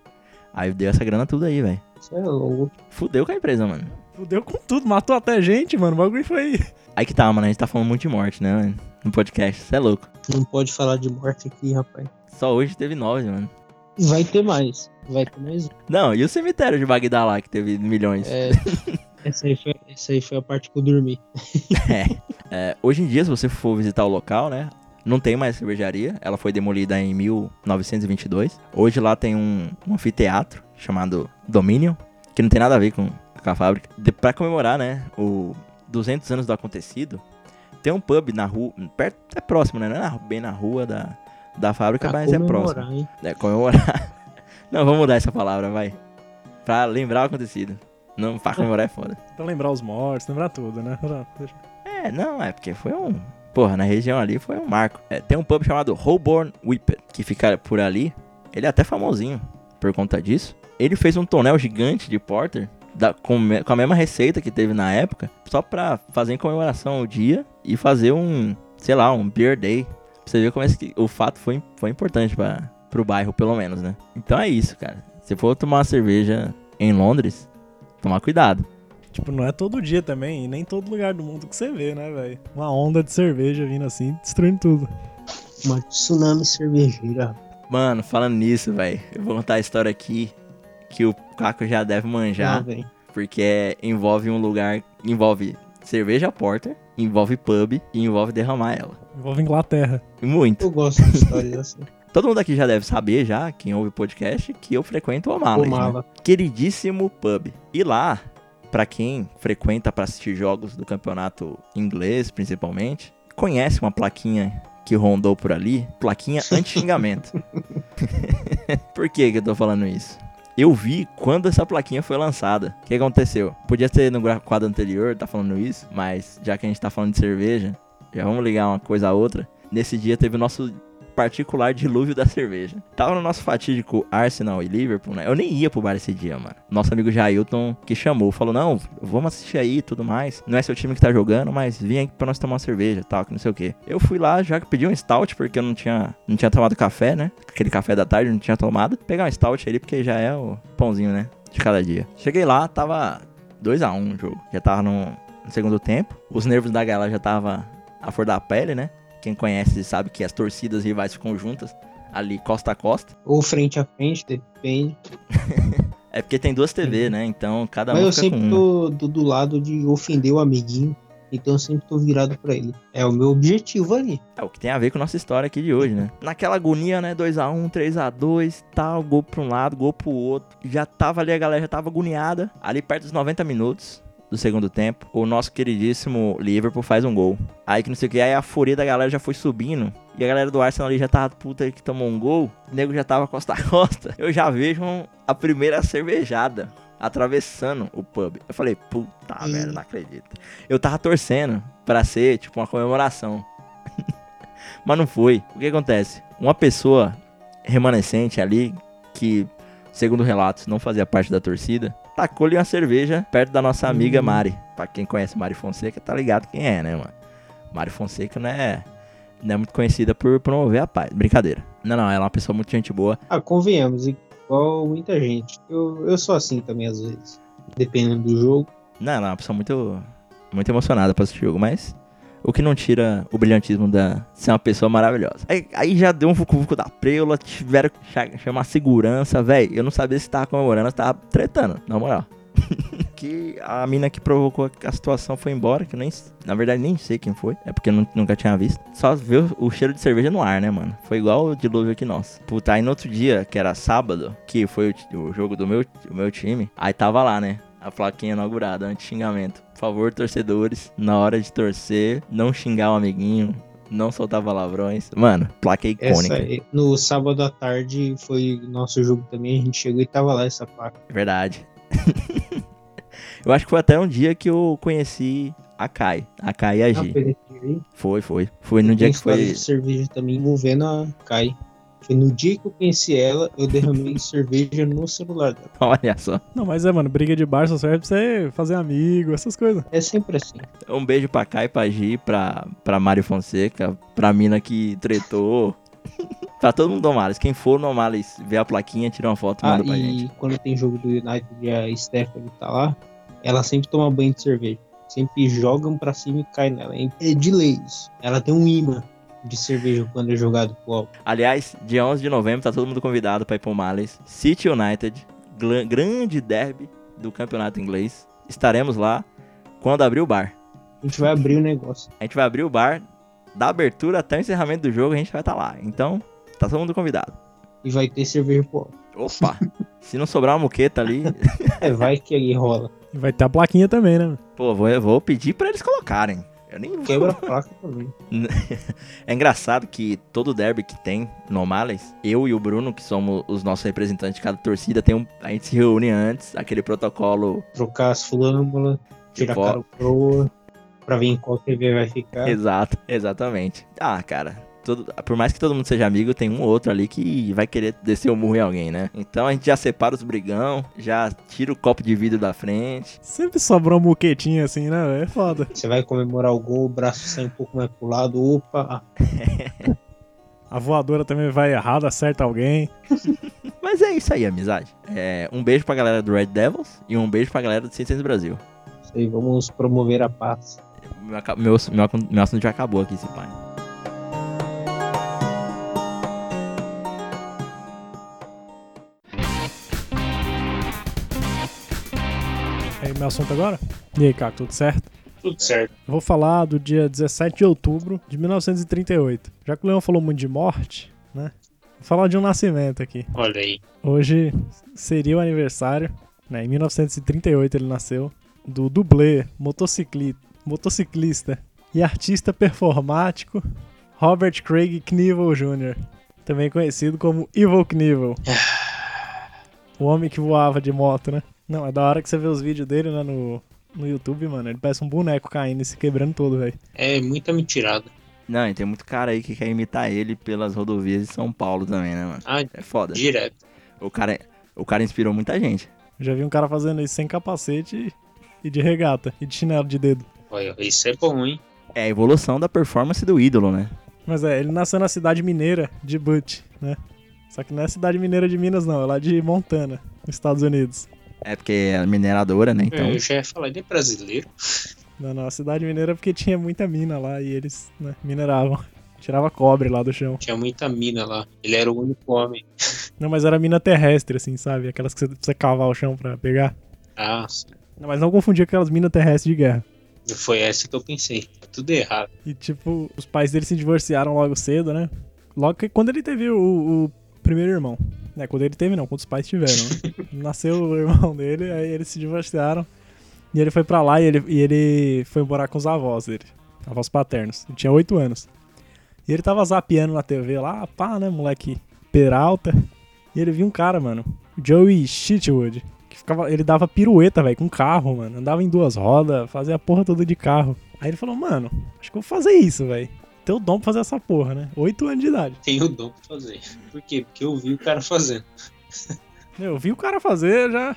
Speaker 2: Aí deu essa grana tudo aí, velho.
Speaker 1: Isso é louco.
Speaker 2: Fudeu com a empresa, mano.
Speaker 3: Fudeu com tudo, matou até gente, mano. O bagulho foi.
Speaker 2: Aí que tá, mano. A gente tá falando muito de morte, né, mano? No podcast. Você é louco.
Speaker 1: Não pode falar de morte aqui, rapaz.
Speaker 2: Só hoje teve nove, mano.
Speaker 1: Vai ter mais. Vai ter mais.
Speaker 2: Não, e o cemitério de Bagdá lá, que teve milhões?
Speaker 1: É, essa, aí foi, essa aí foi a parte que eu dormi. (laughs)
Speaker 2: É, hoje em dia, se você for visitar o local, né? Não tem mais cervejaria. Ela foi demolida em 1922. Hoje lá tem um, um anfiteatro chamado Dominion, que não tem nada a ver com, com a fábrica. De, pra comemorar, né? O 200 anos do acontecido, tem um pub na rua, perto, é próximo, né? Não é na- bem na rua da, da fábrica,
Speaker 1: Pra
Speaker 2: mas é próximo.
Speaker 1: comemorar, hein?
Speaker 2: É, comemorar. (laughs) Não, vamos mudar essa palavra, vai. Pra lembrar o acontecido. Não, pra comemorar é foda. (laughs)
Speaker 3: Pra lembrar os mortos, lembrar tudo, né?
Speaker 2: É, não, é porque foi um. Porra, na região ali foi um marco. É, tem um pub chamado Holborn Whippet, que fica por ali. Ele é até famosinho por conta disso. Ele fez um tonel gigante de porter da- com, com a mesma receita que teve na época, só pra fazer em comemoração ao dia e fazer um, sei lá, um beer day. Você ver como esse, o fato foi, foi importante pra, pro bairro, pelo menos, né? Então é isso, cara. Se for tomar uma cerveja em Londres, tomar cuidado.
Speaker 3: Tipo, não é todo dia também, e nem todo lugar do mundo que você vê, né, velho? Uma onda de cerveja vindo assim, destruindo tudo.
Speaker 1: Uma tsunami cervejeira.
Speaker 2: Mano, falando nisso, velho, eu vou contar a história aqui que o Caco já deve manjar,
Speaker 1: velho.
Speaker 2: porque é- envolve um lugar, envolve cerveja porter, envolve pub e envolve derramar ela.
Speaker 3: Envolve Inglaterra.
Speaker 2: Muito.
Speaker 1: Eu gosto de histórias assim. (laughs)
Speaker 2: Todo mundo aqui já deve saber já, quem ouve o podcast, que eu frequento o
Speaker 1: O
Speaker 2: O'Malley, né?
Speaker 1: mala.
Speaker 2: queridíssimo pub. E lá, pra quem frequenta pra assistir jogos do campeonato inglês, principalmente, conhece uma plaquinha que rondou por ali, plaquinha (laughs) anti-xingamento. (laughs) por que que eu tô falando isso? Eu vi quando essa plaquinha foi lançada. O que aconteceu? Podia ter no quadro anterior, tá falando isso, mas já que a gente tá falando de cerveja, já vamos ligar uma coisa a outra. Nesse dia teve o nosso particular dilúvio da cerveja. Tava no nosso fatídico Arsenal e Liverpool, né? Eu nem ia pro bar esse dia, mano. Nosso amigo Jailton que chamou, falou: Não, vamos assistir aí e tudo mais. Não é seu time que tá jogando, mas vem aqui pra nós tomar uma cerveja tal, que não sei o que. Eu fui lá, já pedi um stout, porque eu não tinha, não tinha tomado café, né? Aquele café da tarde eu não tinha tomado. Pegar um stout ali, porque já é o pãozinho, né? De cada dia. Cheguei lá, tava 2x1 um o jogo. Já tava no, no segundo tempo. Os nervos da galera já tava a flor da pele, né? Quem conhece sabe que as torcidas rivais ficam juntas ali costa a costa.
Speaker 1: Ou frente a frente, depende. (laughs)
Speaker 2: É porque tem duas TV, né? Então cada
Speaker 1: Mas
Speaker 2: um
Speaker 1: eu
Speaker 2: fica
Speaker 1: sempre
Speaker 2: uma.
Speaker 1: tô do, do lado de ofender o amiguinho. Então eu sempre tô virado pra ele. É o meu objetivo ali.
Speaker 2: É o que tem a ver com a nossa história aqui de hoje, né? Naquela agonia, né? 2x1, 3x2, tal, gol pra um lado, gol pro outro. Já tava ali, a galera já tava agoniada. Ali perto dos 90 minutos do segundo tempo, o nosso queridíssimo Liverpool faz um gol. Aí que não sei o que, aí a fúria da galera já foi subindo. E a galera do Arsenal ali já tava puta que tomou um gol. O nego já tava costa a (laughs) costa. Eu já vejo a primeira cervejada atravessando o pub. Eu falei, puta
Speaker 1: Hum.
Speaker 2: merda, não acredito. Eu tava torcendo pra ser, tipo, uma comemoração. (laughs) Mas não foi. O que acontece? Uma pessoa remanescente ali, que, segundo relatos, não fazia parte da torcida, tacou-lhe uma cerveja perto da nossa amiga
Speaker 1: Hum.
Speaker 2: Mari. Pra quem conhece Mari Fonseca, tá ligado quem é, né, mano? Mari Fonseca não é, não é muito conhecida por promover a paz. Brincadeira. Não, não, ela é uma pessoa muito gente boa.
Speaker 1: Ah, convenhamos, igual muita gente. Eu, eu sou assim também às vezes. Dependendo do jogo.
Speaker 2: Não, ela é uma pessoa muito, muito emocionada pra esse jogo, mas o que não tira o brilhantismo da ser uma pessoa maravilhosa. Aí, aí já deu um vucu-vucu da preula, tiveram que cha- chamar segurança, velho. Eu não sabia se tava comemorando, se tava tretando, na moral. (laughs) que a mina que provocou a situação foi embora, que eu nem, na verdade nem sei quem foi, é porque eu nu- nunca tinha visto. Só viu o cheiro de cerveja no ar, né, mano? Foi igual o dilúvio aqui nosso. Puta, aí no outro dia, que era sábado, que foi o, o jogo do meu, o meu time, aí tava lá, né? A plaquinha inaugurada, anti-xingamento. Por favor, torcedores, na hora de torcer, não xingar o amiguinho, não soltar palavrões. Mano, placa icônica.
Speaker 1: Essa, no sábado à tarde foi nosso jogo também. A gente chegou e tava lá essa placa.
Speaker 2: Verdade. (laughs) eu acho que foi até um dia que eu conheci a Kai. A Kai e a
Speaker 1: Ah,
Speaker 2: Gi.
Speaker 1: foi?
Speaker 2: Foi, foi. Foi no dia que foi.
Speaker 1: cerveja também envolvendo a Kai. Foi no dia que eu conheci ela, eu derramei cerveja no celular dela. (laughs)
Speaker 2: Olha só.
Speaker 3: Não, mas é, mano, briga de bar só serve pra você fazer amigo, essas coisas.
Speaker 1: É sempre assim.
Speaker 2: Um beijo pra Kai, pra Gi, pra, pra Mário Fonseca, pra mina que tretou. (laughs) pra todo mundo do Males. Quem for no Males ver a plaquinha, tira uma foto e
Speaker 1: Ah,
Speaker 2: manda pra
Speaker 1: e
Speaker 2: gente.
Speaker 1: quando tem jogo do United e a Stephanie tá lá, ela sempre toma banho de cerveja. Sempre jogam pra cima e cai nela. É de lei isso. Ela tem um imã de cerveja quando é jogado pro alto.
Speaker 2: Aliás, dia 11 de novembro, tá todo mundo convidado pra ir pro Males. City United, grande derby do campeonato inglês. Estaremos lá quando abrir o bar.
Speaker 1: A gente vai abrir o negócio.
Speaker 2: A gente vai abrir o bar, da abertura até o encerramento do jogo, a gente vai estar lá. Então, tá todo mundo convidado.
Speaker 1: E vai ter cerveja pro alto.
Speaker 2: Opa! (laughs) Se não sobrar uma moqueta ali,
Speaker 1: É, vai que aí rola.
Speaker 3: E vai ter a plaquinha também, né?
Speaker 2: pô, vou, eu vou pedir pra eles colocarem. Eu nem.
Speaker 1: Quebra a placa também. (laughs)
Speaker 2: É engraçado que todo derby que tem no Males, eu e o Bruno, que somos os nossos representantes de cada torcida, tem um, a gente se reúne antes, aquele protocolo
Speaker 1: Trocar as flâmulas, tirar a cara proa, pra ver em qual TV vai ficar.
Speaker 2: Exato, exatamente. Ah, cara, todo- por mais que todo mundo seja amigo, tem um ou outro ali que vai querer descer o murro em alguém, né? Então a gente já separa os brigão, já tira o copo de vidro da frente.
Speaker 3: Sempre sobra uma muquetinha assim, né? É foda. (laughs)
Speaker 1: Você vai comemorar o gol, o braço sai um pouco mais pro lado, opa, (laughs)
Speaker 3: A voadora também vai errado, acerta alguém. (laughs)
Speaker 2: Mas é isso aí, amizade. É, um beijo pra galera do Red Devils e um beijo pra galera do 600 Brasil.
Speaker 1: isso aí, vamos promover a paz.
Speaker 2: Meu, meu, meu assunto já acabou aqui, esse pai.
Speaker 3: Meu assunto agora? E aí, Caco, tudo certo?
Speaker 1: Tudo certo.
Speaker 3: Eu vou falar do dia 17 de outubro de 1938. Já que o Leão falou muito de morte, né? Vou falar de um nascimento aqui.
Speaker 1: Olha aí.
Speaker 3: Hoje seria o aniversário, né? Em 1938 ele nasceu, do dublê, motociclista, motociclista e artista performático Robert Craig Knievel Jr., também conhecido como Evil Knievel. o homem que voava de moto, né? Não, é da hora que você vê os vídeos dele né, no, no YouTube, mano. Ele parece um boneco caindo e se quebrando todo, velho.
Speaker 1: É muita mentirada.
Speaker 2: Não, e tem muito cara aí que quer imitar ele pelas rodovias de São Paulo também, né, mano?
Speaker 1: Ah,
Speaker 2: É foda.
Speaker 1: direto.
Speaker 2: O cara, o cara inspirou muita gente.
Speaker 3: Já vi um cara fazendo isso sem capacete e de regata e de chinelo de dedo.
Speaker 1: Olha, isso é bom, hein?
Speaker 2: É a evolução da performance do ídolo, né?
Speaker 3: Mas é, ele nasceu na cidade mineira de Butte, né? Só que não é cidade mineira de Minas, não, é lá de Montana, nos Estados Unidos.
Speaker 2: É porque é mineradora, né? Então,
Speaker 1: Eu já ia falar, ele é brasileiro.
Speaker 3: Não, não, a cidade mineira é porque tinha muita mina lá e eles né, mineravam. (laughs) Tirava cobre lá do chão.
Speaker 1: Tinha muita mina lá. Ele era o único homem. (laughs)
Speaker 3: Não, mas era mina terrestre, assim, sabe? Aquelas que você precisa cavar o chão pra pegar.
Speaker 1: Ah, sim.
Speaker 3: Não, mas não confundir com aquelas minas terrestres de guerra.
Speaker 1: foi essa que eu pensei. Tudo errado.
Speaker 3: E, tipo, os pais dele se divorciaram logo cedo, né? Logo que quando ele teve o, o primeiro irmão. Né? Quando ele teve, não, quando os pais tiveram. Né? (laughs) Nasceu o irmão dele, aí eles se divorciaram. E ele foi pra lá e ele, e ele foi morar com os avós dele. Avós paternos. Ele tinha 8 anos. E ele tava zapeando na TV lá, pá, né, moleque peralta. E ele viu um cara, mano, Joey Shitwood, que ficava, ele dava pirueta, velho, com carro, mano. Andava em duas rodas, fazia a porra toda de carro. Aí ele falou, mano, acho que eu vou fazer isso, velho. Tem o dom pra fazer essa porra, né? 8 anos de idade.
Speaker 1: Tem o dom pra fazer. Por quê? Porque eu vi o cara fazendo.
Speaker 3: Eu vi o cara fazer, já.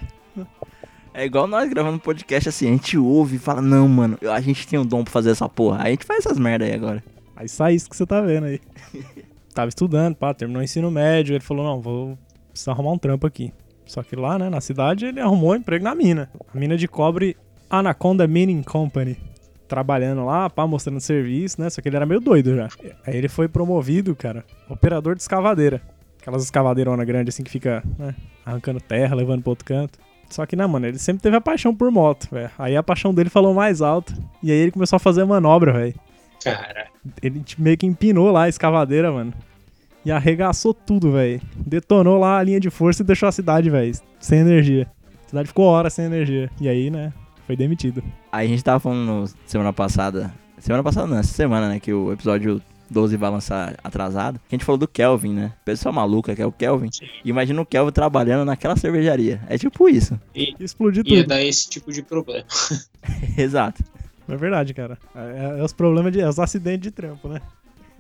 Speaker 2: é igual nós gravando podcast assim, a gente ouve e fala, não, mano, a gente tem um dom pra fazer essa porra. Aí a gente faz essas merda aí agora.
Speaker 3: Aí sai isso que você tá vendo aí. (laughs) Tava estudando, pá, terminou o ensino médio. Ele falou: não, vou precisar arrumar um trampo aqui. Só que lá, né, na cidade, ele arrumou um emprego na mina. A mina de cobre Anaconda Mining Company. Trabalhando lá, pá, mostrando serviço, né? Só que ele era meio doido já. Aí ele foi promovido, cara, operador de escavadeira. Aquelas escavadeironas grandes assim que fica, né, arrancando terra, levando pro outro canto. Só que, né, mano, ele sempre teve a paixão por moto, velho. Aí a paixão dele falou mais alto. E aí ele começou a fazer manobra, velho.
Speaker 1: Cara,
Speaker 3: Ele meio que empinou lá a escavadeira, mano. E arregaçou tudo, velho. Detonou lá a linha de força e deixou a cidade, velho, sem energia. A cidade ficou horas sem energia. E aí, né, foi demitido.
Speaker 2: Aí a gente tava falando semana passada. Semana passada não, essa semana, né? Que o episódio 12 vai lançar atrasado. Que a gente falou do Kelvin, né? Pessoa maluca que é o Kelvin. Imagina o Kelvin trabalhando naquela cervejaria. É tipo isso.
Speaker 1: e,
Speaker 3: E explodiu
Speaker 1: ia
Speaker 3: tudo.
Speaker 1: dar esse tipo de problema. (laughs) (laughs)
Speaker 2: Exato.
Speaker 3: É verdade, cara. É, é os problemas de. É os acidentes de trampo, né?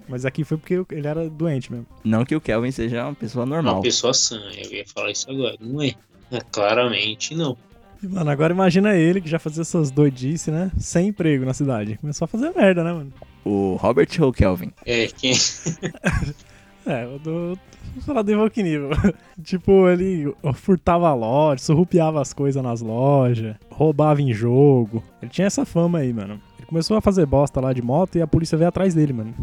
Speaker 3: Mas aqui foi porque ele era doente mesmo.
Speaker 2: Não que o Kelvin seja uma pessoa normal.
Speaker 1: Uma pessoa sã, eu ia falar isso agora. Não é. É, claramente não.
Speaker 3: Mano, agora imagina ele que já fazia essas doidices, né? Sem emprego na cidade. Começou a fazer merda, né, mano?
Speaker 2: O Robert ou o Kelvin?
Speaker 1: É, quem. (laughs)
Speaker 3: É, eu tô. Vou falar do Evoque Nível. (laughs) tipo, ele furtava a loja, surrupiava as coisas nas lojas, roubava em jogo. Ele tinha essa fama aí, mano. Ele começou a fazer bosta lá de moto e a polícia veio atrás dele, mano.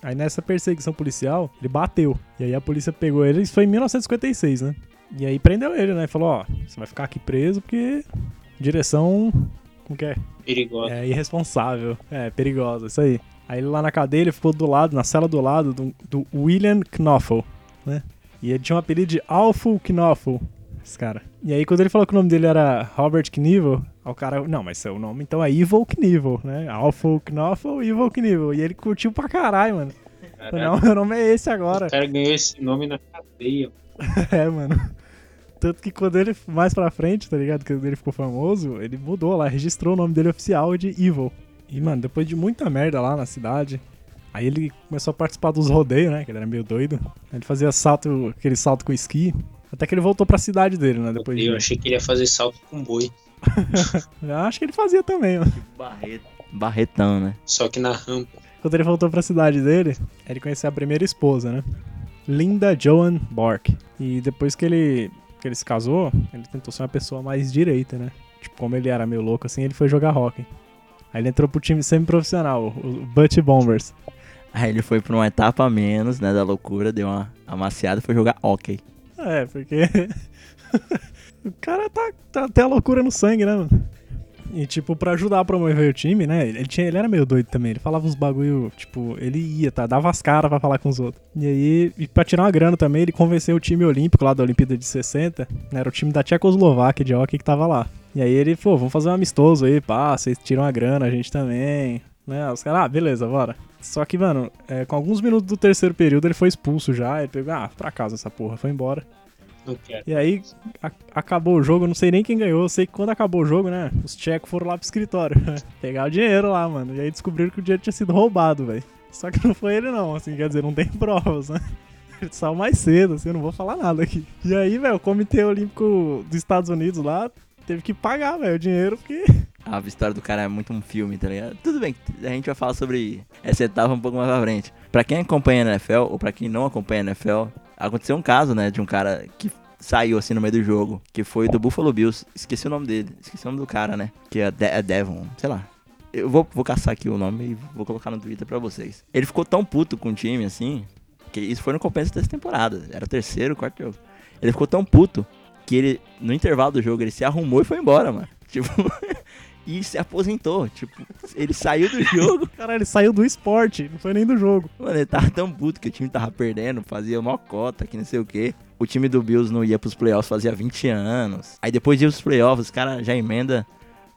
Speaker 3: Aí nessa perseguição policial, ele bateu. E aí a polícia pegou ele, isso foi em 1956, né? E aí prendeu ele, né? E falou, ó, você vai ficar aqui preso porque direção. Como que é?
Speaker 1: Perigosa.
Speaker 3: É irresponsável. É, perigosa, isso aí. Aí ele lá na cadeia, ele ficou do lado, na cela do lado do, do William Knoffel, né? E ele tinha um apelido de Alful Knoffel, esse cara. E aí quando ele falou que o nome dele era Robert Knievel, o cara, não, mas seu nome então é Evil Knievel, né? Alful Knoffel, Evil Knievel. E ele curtiu pra caralho, mano.
Speaker 1: Caraca,
Speaker 3: Não, meu nome é esse agora.
Speaker 1: o cara ganhou esse nome na cadeia. (laughs)
Speaker 3: É, mano. Tanto que quando ele, mais pra frente, tá ligado? Quando ele ficou famoso, ele mudou lá, registrou o nome dele oficial de Evil. E, mano, depois de muita merda lá na cidade, aí ele começou a participar dos rodeios, né? Que ele era meio doido. Ele fazia salto, aquele salto com esqui. Até que ele voltou pra cidade dele, né? Depois de...
Speaker 1: Eu achei que ele ia fazer salto com boi. (laughs)
Speaker 3: Eu acho que ele fazia também, mano.
Speaker 2: Barreto. Barretão, né?
Speaker 1: Só que na rampa.
Speaker 3: Quando ele voltou pra cidade dele, ele conheceu a primeira esposa, né? Linda Joan Bork. E depois que ele, que ele se casou, ele tentou ser uma pessoa mais direita, né? Tipo, como ele era meio louco assim, ele foi jogar hockey. Aí ele entrou pro time semi-profissional, o Butch Bombers.
Speaker 2: Aí ele foi pra uma etapa a menos, né, da loucura, deu uma amaciada e foi jogar hockey.
Speaker 3: É, porque. (laughs) o cara tá, tá até a loucura no sangue, né, mano? E, tipo, pra ajudar a promover o time, né? Ele, tinha, ele era meio doido também. Ele falava uns bagulho, tipo, ele ia, tá? Dava as caras pra falar com os outros. E aí, e pra tirar uma grana também, ele convenceu o time olímpico lá da Olimpíada de 60. Né, era o time da Tchecoslováquia de hockey que tava lá. E aí ele falou: vamos fazer um amistoso aí, pá, vocês tiram a grana, a gente também. Né? Os caras, ah, beleza, bora. Só que, mano, é, com alguns minutos do terceiro período ele foi expulso já. Ele pegou, ah, pra casa essa porra, foi embora.
Speaker 1: Não quero.
Speaker 3: E aí a- acabou o jogo, eu não sei nem quem ganhou, eu sei que quando acabou o jogo, né, os tchecos foram lá pro escritório (laughs) pegar o dinheiro lá, mano. E aí descobriram que o dinheiro tinha sido roubado, velho. Só que não foi ele não, assim, quer dizer, não tem (laughs) provas, né? Ele saiu mais cedo, assim, eu não vou falar nada aqui. E aí, velho, o Comitê Olímpico dos Estados Unidos lá teve que pagar, velho, o dinheiro, porque (laughs)
Speaker 2: A história do cara é muito um filme, tá ligado? Tudo bem, a gente vai falar sobre essa etapa um pouco mais pra frente. Pra quem acompanha a NFL, ou pra quem não acompanha a NFL, aconteceu um caso, né, de um cara que saiu assim no meio do jogo, que foi do Buffalo Bills. Esqueci o nome dele, esqueci o nome do cara, né? Que é, De é Devon, sei lá. Eu vou, vou caçar aqui o nome e vou colocar no Twitter pra vocês. Ele ficou tão puto com o time, assim, que isso foi no compensa dessa temporada. Era o terceiro, quarto jogo. Ele ficou tão puto que ele, no intervalo do jogo, ele se arrumou e foi embora, mano. (laughs) Tipo, e se aposentou. Tipo, ele saiu do jogo. (laughs)
Speaker 3: Cara, ele saiu do esporte, não foi nem do jogo.
Speaker 2: Mano, ele tava tão puto que o time tava perdendo, fazia mó cota, que não sei o quê. O time do Bills não ia pros playoffs fazia 20 anos. Aí depois de ir pros playoffs, os caras já emenda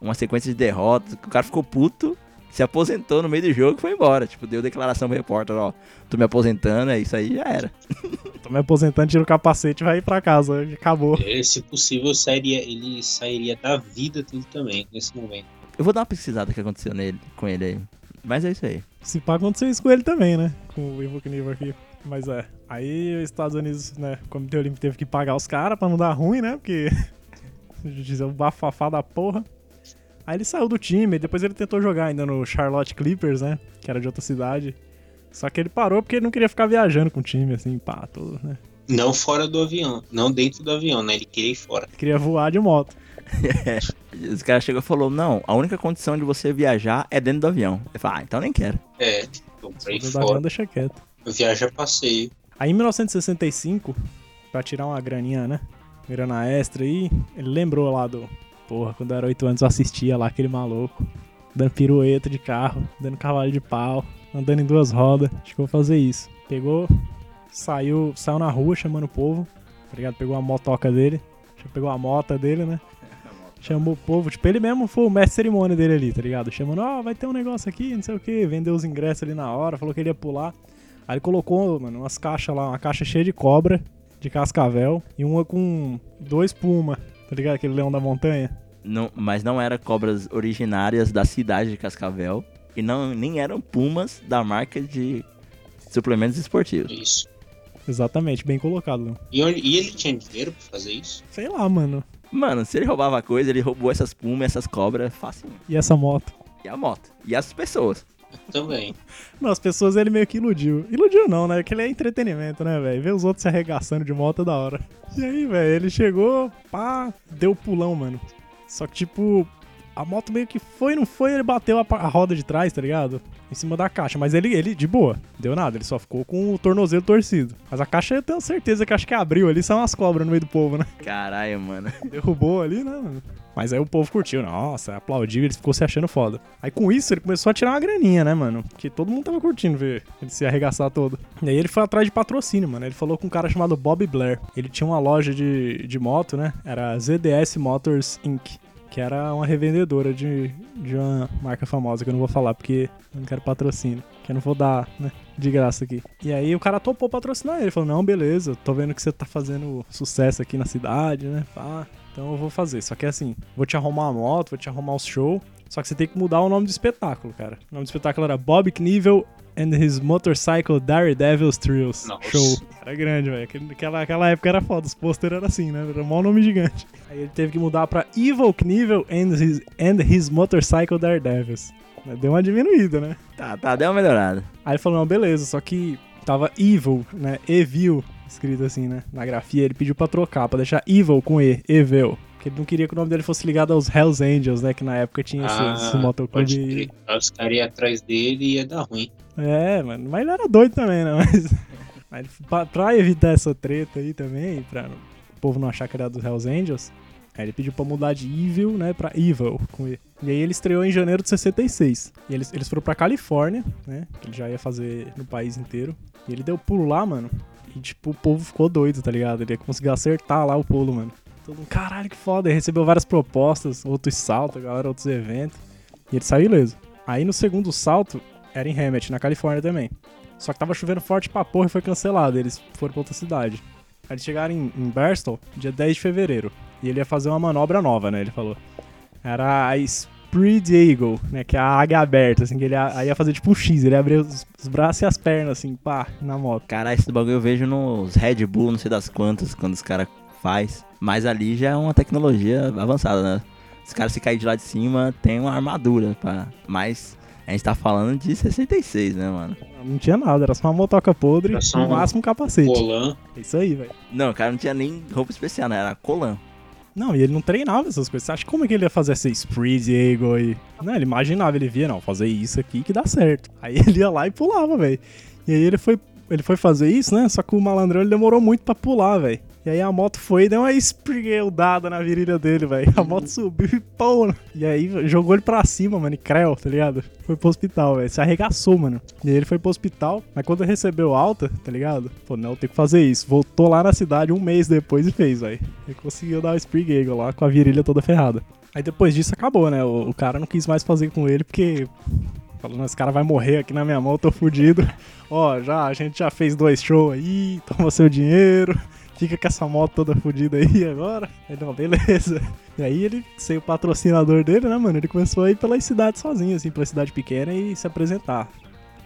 Speaker 2: uma sequência de derrotas. O cara ficou puto, se aposentou no meio do jogo e foi embora. Tipo, deu declaração pro repórter, ó, tô me aposentando, é isso aí, já era. (laughs)
Speaker 3: Tô me aposentando, tira o capacete e vai pra casa, acabou.
Speaker 1: É, se possível, sairia, ele sairia da vida tudo também, nesse momento.
Speaker 2: Eu vou dar uma pesquisada que aconteceu nele, com ele aí. Mas é isso aí.
Speaker 3: Se pá, aconteceu isso com ele também, né? Com o Ivo Knievel aqui. Mas é. Aí os Estados Unidos, né? O Comitê Olímpico teve que pagar os caras pra não dar ruim, né? Porque. (laughs) dizer o bafafá da porra. Aí ele saiu do time, depois ele tentou jogar ainda no Charlotte Clippers, né? Que era de outra cidade. Só que ele parou porque ele não queria ficar viajando com o time, assim, pá, tudo, né?
Speaker 1: Não fora do avião, não dentro do avião, né? Ele queria ir fora.
Speaker 3: Ele queria voar de moto.
Speaker 2: Os caras chegou e falou: Não, a única condição de você viajar é dentro do avião. Eu falei, ah, então nem quero.
Speaker 1: É, então ir
Speaker 3: Dentro do avião
Speaker 1: fora.
Speaker 3: deixa quieto.
Speaker 1: Viaja passeio.
Speaker 3: Aí em 1965, pra tirar uma graninha, né? Grana extra aí, ele lembrou lá do. Porra, quando eu era 8 anos eu assistia lá aquele maluco. Dando pirueta de carro, dando cavalo de pau, andando em duas rodas. Acho que eu vou fazer isso. Pegou, saiu, saiu na rua chamando o povo, tá ligado? Pegou a motoca dele, pegou a moto dele, né? (laughs) Chamou o povo, tipo, ele mesmo foi o mestre de cerimônia dele ali, tá ligado? Chamando, ó, vai ter um negócio aqui, não sei o que, vendeu os ingressos ali na hora, falou que ele ia pular. Aí ele colocou, mano, umas caixas lá, uma caixa cheia de cobra, de cascavel, e uma com dois puma, tá ligado? Aquele leão da montanha.
Speaker 2: Não, mas não eram cobras originárias da cidade de Cascavel. E não, nem eram pumas da marca de suplementos esportivos.
Speaker 1: Isso.
Speaker 3: Exatamente, bem colocado, Leão.
Speaker 1: E, e ele tinha dinheiro pra fazer isso?
Speaker 3: Sei lá, mano.
Speaker 2: Mano, se ele roubava coisa, ele roubou essas pumas, essas cobras, fácil.
Speaker 3: E essa moto?
Speaker 2: E a moto. E as pessoas.
Speaker 1: Também.
Speaker 3: Não, as pessoas ele meio que iludiu. Iludiu não, né? Que ele é entretenimento, né, velho? Ver os outros se arregaçando de moto é da hora. E aí, velho, ele chegou, pá, deu pulão, mano. Só que, tipo, a moto meio que foi, não foi, ele bateu a, a roda de trás, tá ligado? Em cima da caixa. Mas ele, ele, de boa, deu nada. Ele só ficou com o tornozelo torcido. Mas a caixa eu tenho certeza que acho que abriu ali, são umas cobras no meio do povo, né?
Speaker 2: Caralho, mano. (laughs)
Speaker 3: derrubou ali, né? mano? Mas aí o povo curtiu, nossa, aplaudiu, ele ficou se achando foda. Aí com isso ele começou a tirar uma graninha, né, mano? Porque todo mundo tava curtindo ver ele se arregaçar todo. E aí ele foi atrás de patrocínio, mano. Ele falou com um cara chamado Bob Blair. Ele tinha uma loja de, de moto, né? Era ZDS Motors Inc. Que era uma revendedora de, de uma marca famosa que eu não vou falar porque eu não quero patrocínio. Que eu não vou dar, né? De graça aqui. E aí o cara topou patrocinar ele. Falou: Não, beleza, tô vendo que você tá fazendo sucesso aqui na cidade, né? Pá. Então eu vou fazer. Só que assim, vou te arrumar a moto, vou te arrumar os show. Só que você tem que mudar o nome do espetáculo, cara. O nome do espetáculo era Bob Knievel and His Motorcycle Daredevil's Thrills.
Speaker 1: Nossa.
Speaker 3: Show. Era grande, velho. Aquela, aquela época era foda. Os pôster era assim, né? Era um nome gigante. Aí ele teve que mudar pra Evil Knievel and His, and his Motorcycle Daredevils. Deu uma diminuída, né?
Speaker 2: Tá, tá, deu uma melhorada.
Speaker 3: Aí ele falou, não, beleza, só que tava evil, né? Evil, escrito assim, né? Na grafia, ele pediu pra trocar, pra deixar evil com E, evil. Porque ele não queria que o nome dele fosse ligado aos Hells Angels, né? Que na época tinha esse, esse
Speaker 1: Ah, pode
Speaker 3: motoclube.
Speaker 1: Os caras iam atrás dele e ia dar ruim.
Speaker 3: É, mano, mas ele era doido também, né? Mas, ele- pra, pra evitar essa treta aí também, pra o povo não achar que era dos Hells Angels, aí ele pediu pra mudar de Evil, né, pra Evil, com E. E aí ele estreou em janeiro de 66. E eles, eles foram pra Califórnia, né, que ele já ia fazer no país inteiro. E ele deu pulo lá, mano, e tipo, o povo ficou doido, tá ligado? Ele conseguiu acertar lá o pulo, mano. Todo mundo, caralho, que foda. Ele recebeu várias propostas, outros saltos, galera, outros eventos. E ele saiu ileso. Aí no segundo salto, era em Hammett, na Califórnia também. Só que tava chovendo forte pra porra e foi cancelado. Eles foram pra outra cidade. Aí eles chegaram em, em Barstow, dia 10 de fevereiro. E ele ia fazer uma manobra nova, né? Ele falou. Era a Spread Eagle, né? Que é a águia aberta, assim, que ele ia- ia fazer tipo um X, ele ia abrir os, os braços e as pernas, assim, pá, na moto.
Speaker 2: Caralho, esse bagulho eu vejo nos Red Bull, não sei das quantas, quando os caras faz. Mas ali já é uma tecnologia avançada, né? Os caras se cair de lá de cima, tem uma armadura, pá. Mas a gente tá falando de 66, né, mano?
Speaker 3: Não tinha nada, era só uma motoca podre,
Speaker 1: Era só
Speaker 3: no
Speaker 1: um
Speaker 3: máximo um capacete.
Speaker 1: Colan.
Speaker 3: É isso aí, velho.
Speaker 2: Não, o cara não tinha nem roupa especial, né? Era colan.
Speaker 3: Não, e ele não treinava essas coisas. Você acha como é que ele ia fazer essa Spread Eagle aí? Não, ele imaginava, ele via, não, fazer isso aqui que dá certo. Aí (laughs) ele ia lá e pulava, velho. E aí ele foi, ele foi fazer isso, né? Só que o malandrão ele demorou muito pra pular, velho. E aí a moto foi e deu uma espregueldada na virilha dele, velho. A moto subiu e pô. E aí jogou ele pra cima, mano, e creu, tá ligado? Foi pro hospital, velho. Se arregaçou, mano. E aí ele foi pro hospital, mas quando recebeu alta, tá ligado? Pô, não, tem que fazer isso. Voltou lá na cidade um mês depois e fez, velho. Ele conseguiu dar o Spring Eagle lá com a virilha toda ferrada. Aí depois disso acabou, né? O, o cara não quis mais fazer com ele porque. Falou, não, esse cara vai morrer aqui na minha mão, tô fudido. (laughs) Ó, já, a gente já fez dois shows aí, (laughs) toma seu dinheiro. Fica com essa moto toda fudida aí agora. Aí, não, beleza. E aí ele, sem o patrocinador dele, né, mano? Ele começou a ir pelas cidades sozinho, assim, pela cidade pequena e se apresentar.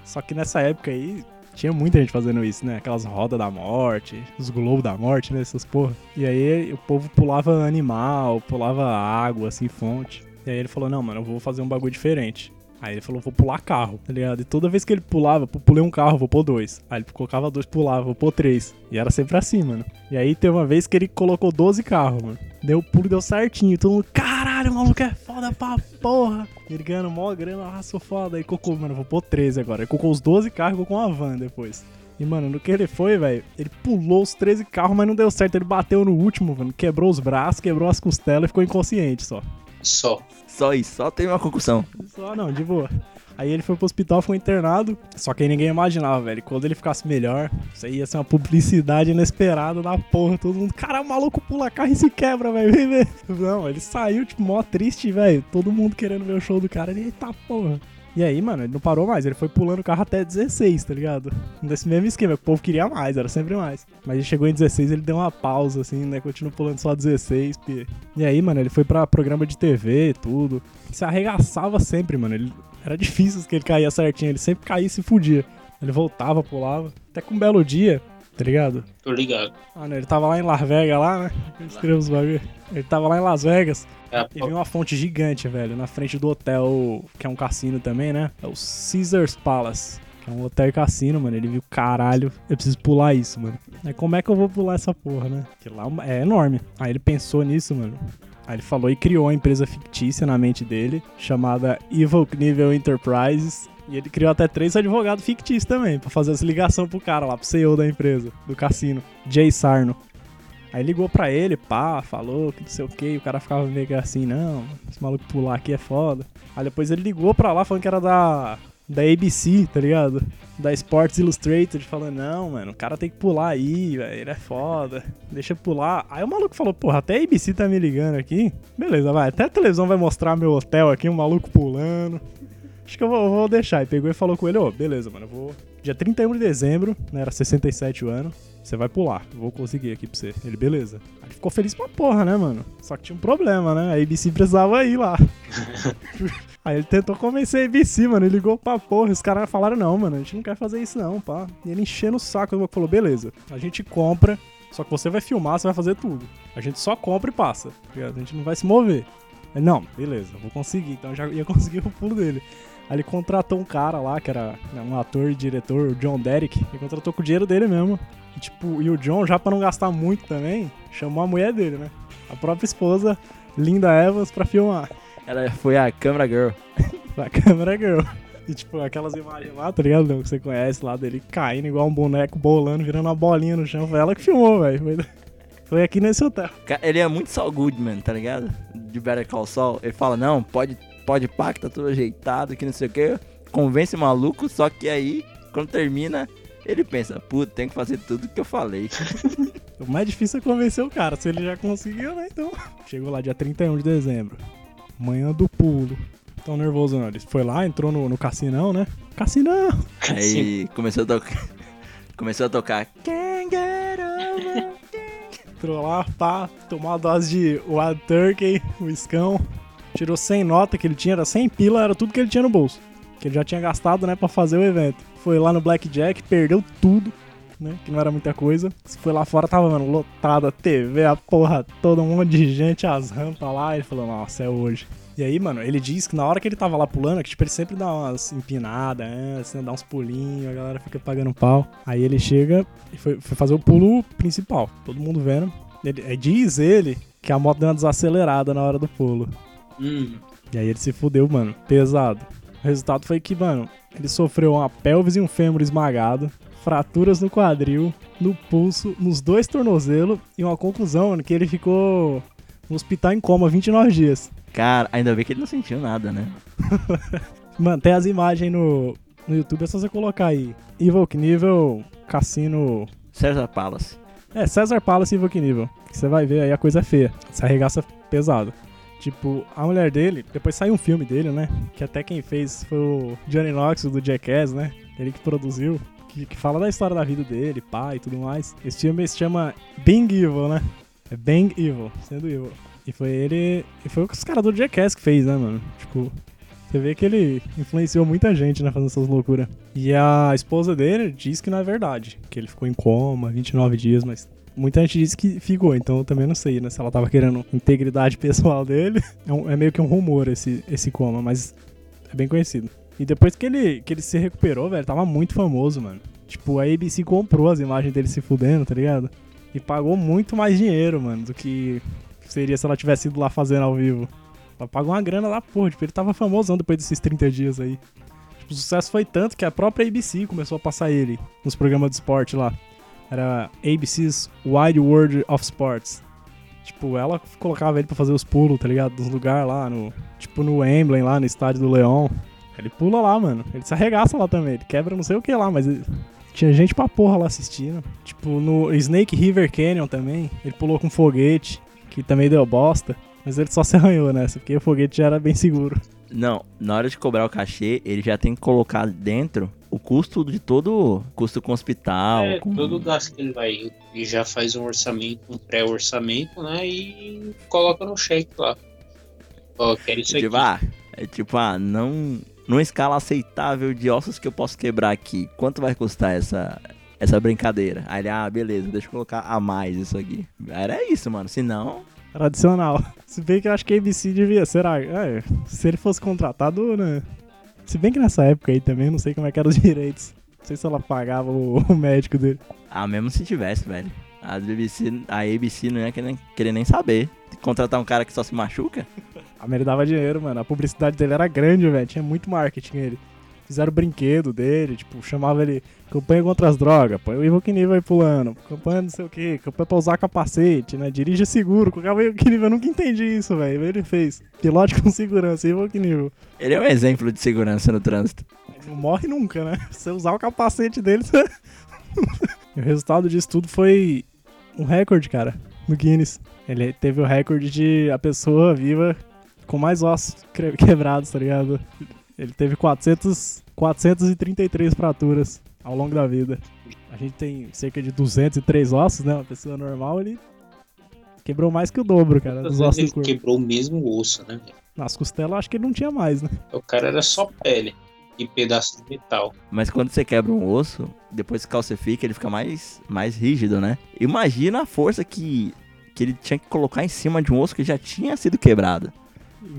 Speaker 3: Só que nessa época aí, tinha muita gente fazendo isso, né? Aquelas rodas da morte, os globos da morte, né? Essas porra. E aí o povo pulava animal, pulava água, assim, fonte. E aí ele falou, não, mano, eu vou fazer um bagulho diferente. Aí ele falou, vou pular carro, tá ligado? E toda vez que ele pulava, pulei um carro, vou pôr dois. Aí ele colocava dois, pulava, vou pôr três. E era sempre assim, mano. E aí teve uma vez que ele colocou 12 carros, mano. Deu pulo deu certinho. Todo mundo, caralho, o maluco é foda pra porra. Ele ganhando mó grana, ah, sou foda. Aí colocou, mano, vou pôr 13 agora. Aí colocou os 12 carros colocou uma van depois. E, mano, no que ele foi, velho, ele pulou os 13 carros, mas não deu certo. Ele bateu no último, mano. Quebrou os braços, quebrou as costelas e ficou inconsciente só.
Speaker 1: Só.
Speaker 2: Só isso, só tem uma concussão.
Speaker 3: Só não, de boa. Aí ele foi pro hospital, foi internado. Só que aí ninguém imaginava, velho. Quando ele ficasse melhor, isso aí ia ser uma publicidade inesperada da porra. Todo mundo, cara, o maluco pula carro e se quebra, velho. Vem (laughs) ver. Não, ele saiu, tipo, mó triste, velho. Todo mundo querendo ver o show do cara. Ele, eita porra. E aí, mano, ele não parou mais. Ele foi pulando o carro até 16, tá ligado? Nesse mesmo esquema. O povo queria mais, era sempre mais. Mas ele chegou em 16, ele deu uma pausa, assim, né? Continuou pulando só 16. Porque... E aí, mano, ele foi pra programa de TV e tudo. Se arregaçava sempre, mano. Ele... Era difícil que ele caía certinho. Ele sempre caía e se fudia. Ele voltava, pulava. Até que um belo dia, tá ligado?
Speaker 1: Tô ligado.
Speaker 3: Não, ele tava lá em Las Vegas, lá, né? Eu escrevo os bagulho. Ele tava lá em Las Vegas.
Speaker 1: É,
Speaker 3: E viu uma fonte gigante, velho, na frente do hotel, que é um cassino também, né? É o Caesars Palace. Que é um hotel e cassino, mano. Ele viu, caralho, eu preciso pular isso, mano. Aí como é que eu vou pular essa porra, né? Que lá é enorme. Aí ele pensou nisso, mano. Aí ele falou e criou uma empresa fictícia na mente dele, chamada Evil Knievel Enterprises. E ele criou até três advogados fictícios também, pra fazer essa ligação pro cara lá, pro CEO da empresa, do cassino, Jay Sarno. Aí ligou pra ele, pá, falou que não sei o que, o cara ficava meio que assim, não, esse maluco pular aqui é foda. Aí depois ele ligou pra lá falando que era da, da ABC, tá ligado? Da Sports Illustrated, falando, não, mano, o cara tem que pular aí, velho, ele é foda, deixa pular. Aí o maluco falou, porra, até a ABC tá me ligando aqui. Beleza, vai, até a televisão vai mostrar meu hotel aqui, um maluco pulando. Acho que eu vou, vou deixar. E pegou e falou com ele, ô, beleza, mano, eu vou... Dia 31 de dezembro, né, era 67 o ano, você vai pular, vou conseguir aqui pra você. Ele, beleza. Aí ele ficou feliz pra porra, né, mano? Só que tinha um problema, né? A ABC precisava ir lá. (laughs) Aí ele tentou convencer a ABC, mano. Ele ligou pra porra. Os caras falaram, não, mano, a gente não quer fazer isso não, pá. E ele enchendo o saco. Ele falou, beleza, a gente compra, só que você vai filmar, você vai fazer tudo. A gente só compra e passa. tá? A gente não vai se mover. Ele, não, beleza, eu vou conseguir. Então eu já ia conseguir o pulo dele. Aí ele contratou um cara lá, que era né, um ator e diretor, o John Derrick. Ele contratou com o dinheiro dele mesmo. E, tipo, e o John, já pra não gastar muito também, chamou a mulher dele, né? A própria esposa, Linda Evans, pra filmar.
Speaker 2: Ela foi a câmera girl. (laughs)
Speaker 3: Da câmera girl. E, tipo, aquelas imagens lá, tá ligado? Que você conhece lá dele caindo igual um boneco, bolando, virando uma bolinha no chão. Foi ela que filmou, velho. Foi, foi aqui nesse hotel.
Speaker 2: Ele é muito Saul Goodman, tá ligado? De Better Call Saul. Ele fala, não, pode, pode pá, que tá tudo ajeitado, que não sei o que. Convence o maluco, só que aí, quando termina, ele pensa, puta, tem que fazer tudo que eu falei. (laughs)
Speaker 3: O mais difícil é convencer o cara. Se ele já conseguiu, né? Então. Chegou lá dia 31 de dezembro. Manhã do pulo. Tão nervoso não. Ele foi lá, entrou no, no cassinão, né? Cassinão!
Speaker 2: Aí começou a tocar. Começou a tocar. Can't get over.
Speaker 3: Entrou lá, pá, tomou uma dose de Wild Turkey, o escão. Tirou 100 nota que ele tinha, era 100 pila, era tudo que ele tinha no bolso. Que ele já tinha gastado, né, pra fazer o evento. Foi lá no Blackjack, perdeu tudo, né, que não era muita coisa. Foi lá fora, tava, mano, lotada, TV, a porra toda, um monte de gente, as rampas lá. Ele falou, nossa, é hoje. E aí, mano, ele diz que na hora que ele tava lá pulando, que tipo, ele sempre dá umas empinadas, assim, dá uns pulinhos, a galera fica pagando pau. Aí ele chega e foi, foi fazer o pulo principal, todo mundo vendo. Ele, diz ele que a moto deu uma desacelerada na hora do pulo.
Speaker 1: Hum,
Speaker 3: E aí ele se fudeu, mano, pesado. O resultado foi que, mano, ele sofreu uma pelvis e um fêmur esmagado, fraturas no quadril, no pulso, nos dois tornozelos e uma conclusão, mano, que ele ficou no hospital em coma 29 dias.
Speaker 2: Cara, ainda bem que ele não sentiu nada, né? (laughs)
Speaker 3: Mano, tem as imagens no, no YouTube, é só você colocar aí. Evil Knievel, Cassino.
Speaker 2: César Palace.
Speaker 3: É, César Palace e Evil Knievel. Que você vai ver aí a coisa é feia. Se arregaça pesado. Tipo, a mulher dele, depois saiu um filme dele, né? Que até quem fez foi o Johnny Knox do Jackass, né? Ele que produziu. Que, que fala da história da vida dele, pai e tudo mais. Esse filme se chama Being Evil, né? É Bang Evil, sendo evil. E foi ele. E foi os caras do Jackass que fez, né, mano? Tipo, você vê que ele influenciou muita gente, né, fazendo essas loucuras. E a esposa dele diz que não é verdade, que ele ficou em coma 29 dias, mas muita gente diz que ficou, então eu também não sei, né, se ela tava querendo integridade (laughs) pessoal dele. É, um- é meio que um rumor esse, esse coma, mas é bem conhecido. E depois que ele, que ele se recuperou, velho, tava muito famoso, mano. Tipo, a ABC comprou as imagens dele se fudendo, tá ligado? E pagou muito mais dinheiro, mano, do que seria se ela tivesse ido lá fazendo ao vivo. Ela pagou uma grana lá, porra, tipo, ele tava famosão depois desses 30 dias aí. Tipo, o sucesso foi tanto que a própria ABC começou a passar ele nos programas de esporte lá. Era ABC's Wide World of Sports. Tipo, ela colocava ele pra fazer os pulos, tá ligado? Dos lugares lá, no. Tipo no Wembley, lá no estádio do Leão. Ele pula lá, mano. Ele se arregaça lá também. Ele quebra não sei o que lá, mas ele- tinha gente pra porra lá assistindo. Tipo, no Snake River Canyon também. Ele pulou com foguete, que também deu bosta. Mas ele só se arranhou nessa, porque o foguete já era bem seguro.
Speaker 2: Não, na hora de cobrar o cachê, ele já tem que colocar dentro o custo de todo. Custo com hospital.
Speaker 1: é,
Speaker 2: com...
Speaker 1: todo o gasto que ele vai. E já faz um orçamento, um pré-orçamento, né? E coloca no cheque lá. Ó, quero isso aqui.
Speaker 2: Tipo, ah, é tipo, ah, não. Numa escala aceitável de ossos que eu posso quebrar aqui, quanto vai custar essa, essa brincadeira? Aí ele, ah, beleza, deixa eu colocar a mais isso aqui. Era isso, mano. Se não,
Speaker 3: Tradicional. (laughs) Se bem que eu acho que a ABC devia. Será? É, se ele fosse contratado, né? Se bem que nessa época aí também, não sei como é que eram os (laughs) direitos. Não sei se ela pagava o, o médico dele.
Speaker 2: ah, mesmo se tivesse, velho. A ABC, a ABC não ia querer, querer nem saber. Contratar um cara que só se machuca?
Speaker 3: A ele dava dinheiro, mano. A publicidade dele era grande, velho. Tinha muito marketing ele. Fizeram brinquedo dele, tipo, chamava ele campanha contra as drogas, põe o Ivo Knievel aí pulando, campanha não sei o que, campanha pra usar capacete, né? Dirija seguro, colocava o Ivo Knievel, eu nunca entendi isso, velho. Ele fez. Pilote com segurança, Ivo Knievel.
Speaker 2: Ele é um exemplo de segurança no trânsito.
Speaker 3: Não morre nunca, né? (laughs) Se você usar o capacete dele, você... (laughs) E o resultado disso tudo foi um recorde, cara, no Guinness. Ele teve o recorde de a pessoa viva com mais ossos quebrados, tá ligado? Ele teve 400, 433 fraturas ao longo da vida. A gente tem cerca de 203 ossos, né? Uma pessoa normal, ele quebrou mais que o dobro, cara, dos ossos
Speaker 1: ele quebrou o mesmo osso, né? velho?
Speaker 3: Nas costelas, acho que ele não tinha mais, né?
Speaker 1: O cara era só pele e pedaço de metal.
Speaker 2: Mas quando você quebra um osso, depois que calcifica, ele fica mais, mais rígido, né? Imagina a força que, que ele tinha que colocar em cima de um osso que já tinha sido quebrado.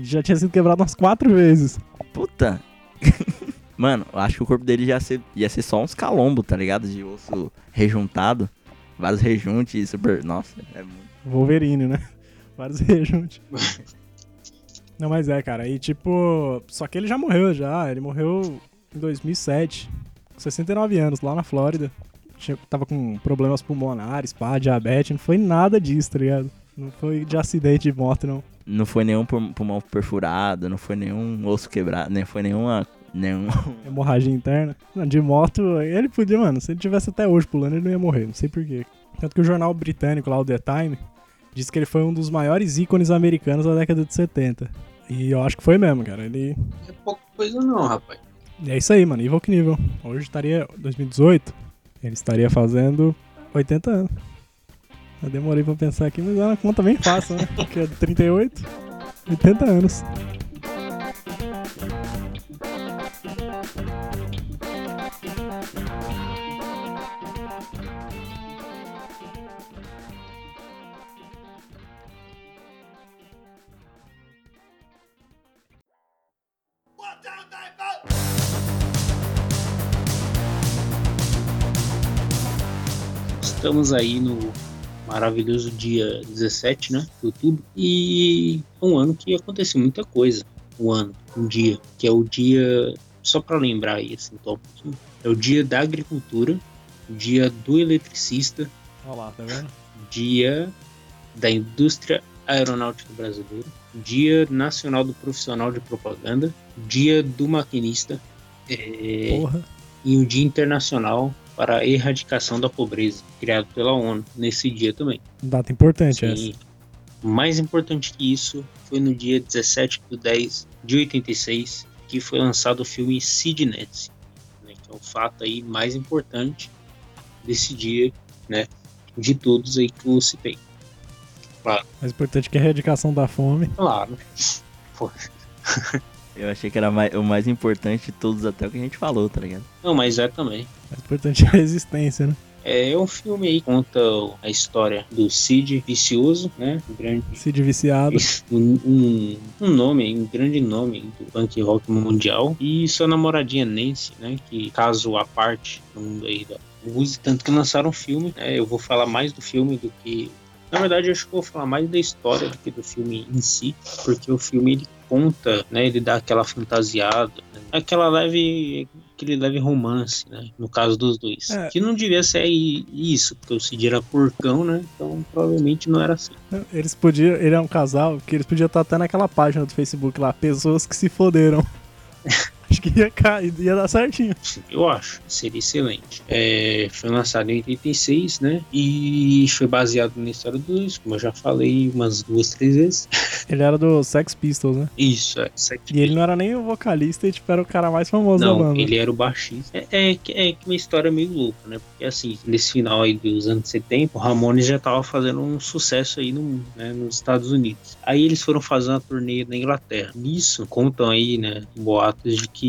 Speaker 3: Já tinha sido quebrado umas quatro vezes.
Speaker 2: Puta. (laughs) Mano, eu acho que o corpo dele já ia ser, ia ser só uns calombos, tá ligado? De osso rejuntado. Vários rejuntes, super. Nossa, é muito.
Speaker 3: Wolverine, né? (laughs) Vários rejuntos. (laughs) Não, mas é, cara. E tipo. Só que ele já morreu já. Ele morreu em 2007. Com 69 anos, lá na Flórida. Tinha, tava com problemas pulmonares, pá, diabetes. Não foi nada disso, tá ligado? Não foi de acidente de moto, não.
Speaker 2: Não foi nenhum pul- pulmão perfurado, não foi nenhum osso quebrado, nem foi nenhuma. Nenhum. (laughs)
Speaker 3: Hemorragia interna. Não, de moto, ele podia, mano. Se ele tivesse até hoje pulando, ele não ia morrer. Não sei porquê. Tanto que o jornal britânico lá, o The Time, diz que ele foi um dos maiores ícones americanos da década de 70. E eu acho que foi mesmo, cara. Ele.
Speaker 1: É pouca coisa não, rapaz.
Speaker 3: E é isso aí, mano. Evil Knievel. Hoje estaria. 2018, ele estaria fazendo 80 anos. Eu demorei pra pensar aqui, mas é uma conta bem fácil, né? Porque é 38. 80 anos.
Speaker 1: Estamos aí no maravilhoso dia 17, né, de outubro, e é um ano que aconteceu muita coisa. Um ano, um dia, que é o dia, só para lembrar aí, assim, é o dia da agricultura, o dia do eletricista,
Speaker 3: Olha lá, tá vendo?
Speaker 1: dia da indústria aeronáutica brasileira, dia nacional do profissional de propaganda, dia do maquinista, é,
Speaker 3: Porra.
Speaker 1: e o Dia Internacional para a Erradicação da Pobreza, criado pela ONU nesse dia também.
Speaker 3: Data importante essa.
Speaker 1: E mais importante que isso foi no dia 17 de 10 de 86 que foi lançado o filme Sid Nancy, né, que é o fato aí mais importante desse dia, né, de todos aí que eu citei.
Speaker 3: Mais importante que a erradicação da fome.
Speaker 1: Claro. (laughs) (laughs)
Speaker 2: Eu achei que era mais- o mais importante de todos até o que a gente falou, tá ligado?
Speaker 1: Não, mas é também.
Speaker 3: Mais importante (laughs) é a resistência, né?
Speaker 1: É um filme aí que conta a história do Cid Vicioso, né? Um grande
Speaker 3: Cid viciado.
Speaker 1: um, um, um nome, um grande nome do punk rock mundial. E sua namoradinha Nancy, né? Que caso à parte no mundo aí da música, tanto que lançaram um filme, né? Eu vou falar mais do filme do que. Na verdade, eu acho que eu vou falar mais da história do que do filme em si, porque o filme ele conta, né? Ele dá aquela fantasiada, né, aquela leve, aquele leve romance, né? No caso dos dois,
Speaker 3: É.
Speaker 1: que não devia ser isso, porque o Cid era porcão, né? Então provavelmente não era assim.
Speaker 3: Eles podiam. Ele é um casal que eles podiam estar até naquela página do Facebook lá, pessoas que se foderam. (laughs) Acho que ia cair, ia dar certinho.
Speaker 1: Eu acho, seria excelente. É, foi lançado em 86, né? E foi baseado na história dos, como eu já falei umas duas, três vezes. (laughs)
Speaker 3: Ele era do Sex Pistols, né?
Speaker 1: Isso, é. Sete
Speaker 3: E ele não era nem o vocalista e tipo, era o cara mais famoso da
Speaker 1: Não,
Speaker 3: banda.
Speaker 1: ele era o baixista. É, é, que- é uma história meio louca, né? Porque assim, nesse final aí dos anos 70, o Ramones já tava fazendo um sucesso aí no, né, nos Estados Unidos. Aí eles foram fazer uma turnê na Inglaterra. Nisso, contam aí, né, boatos de que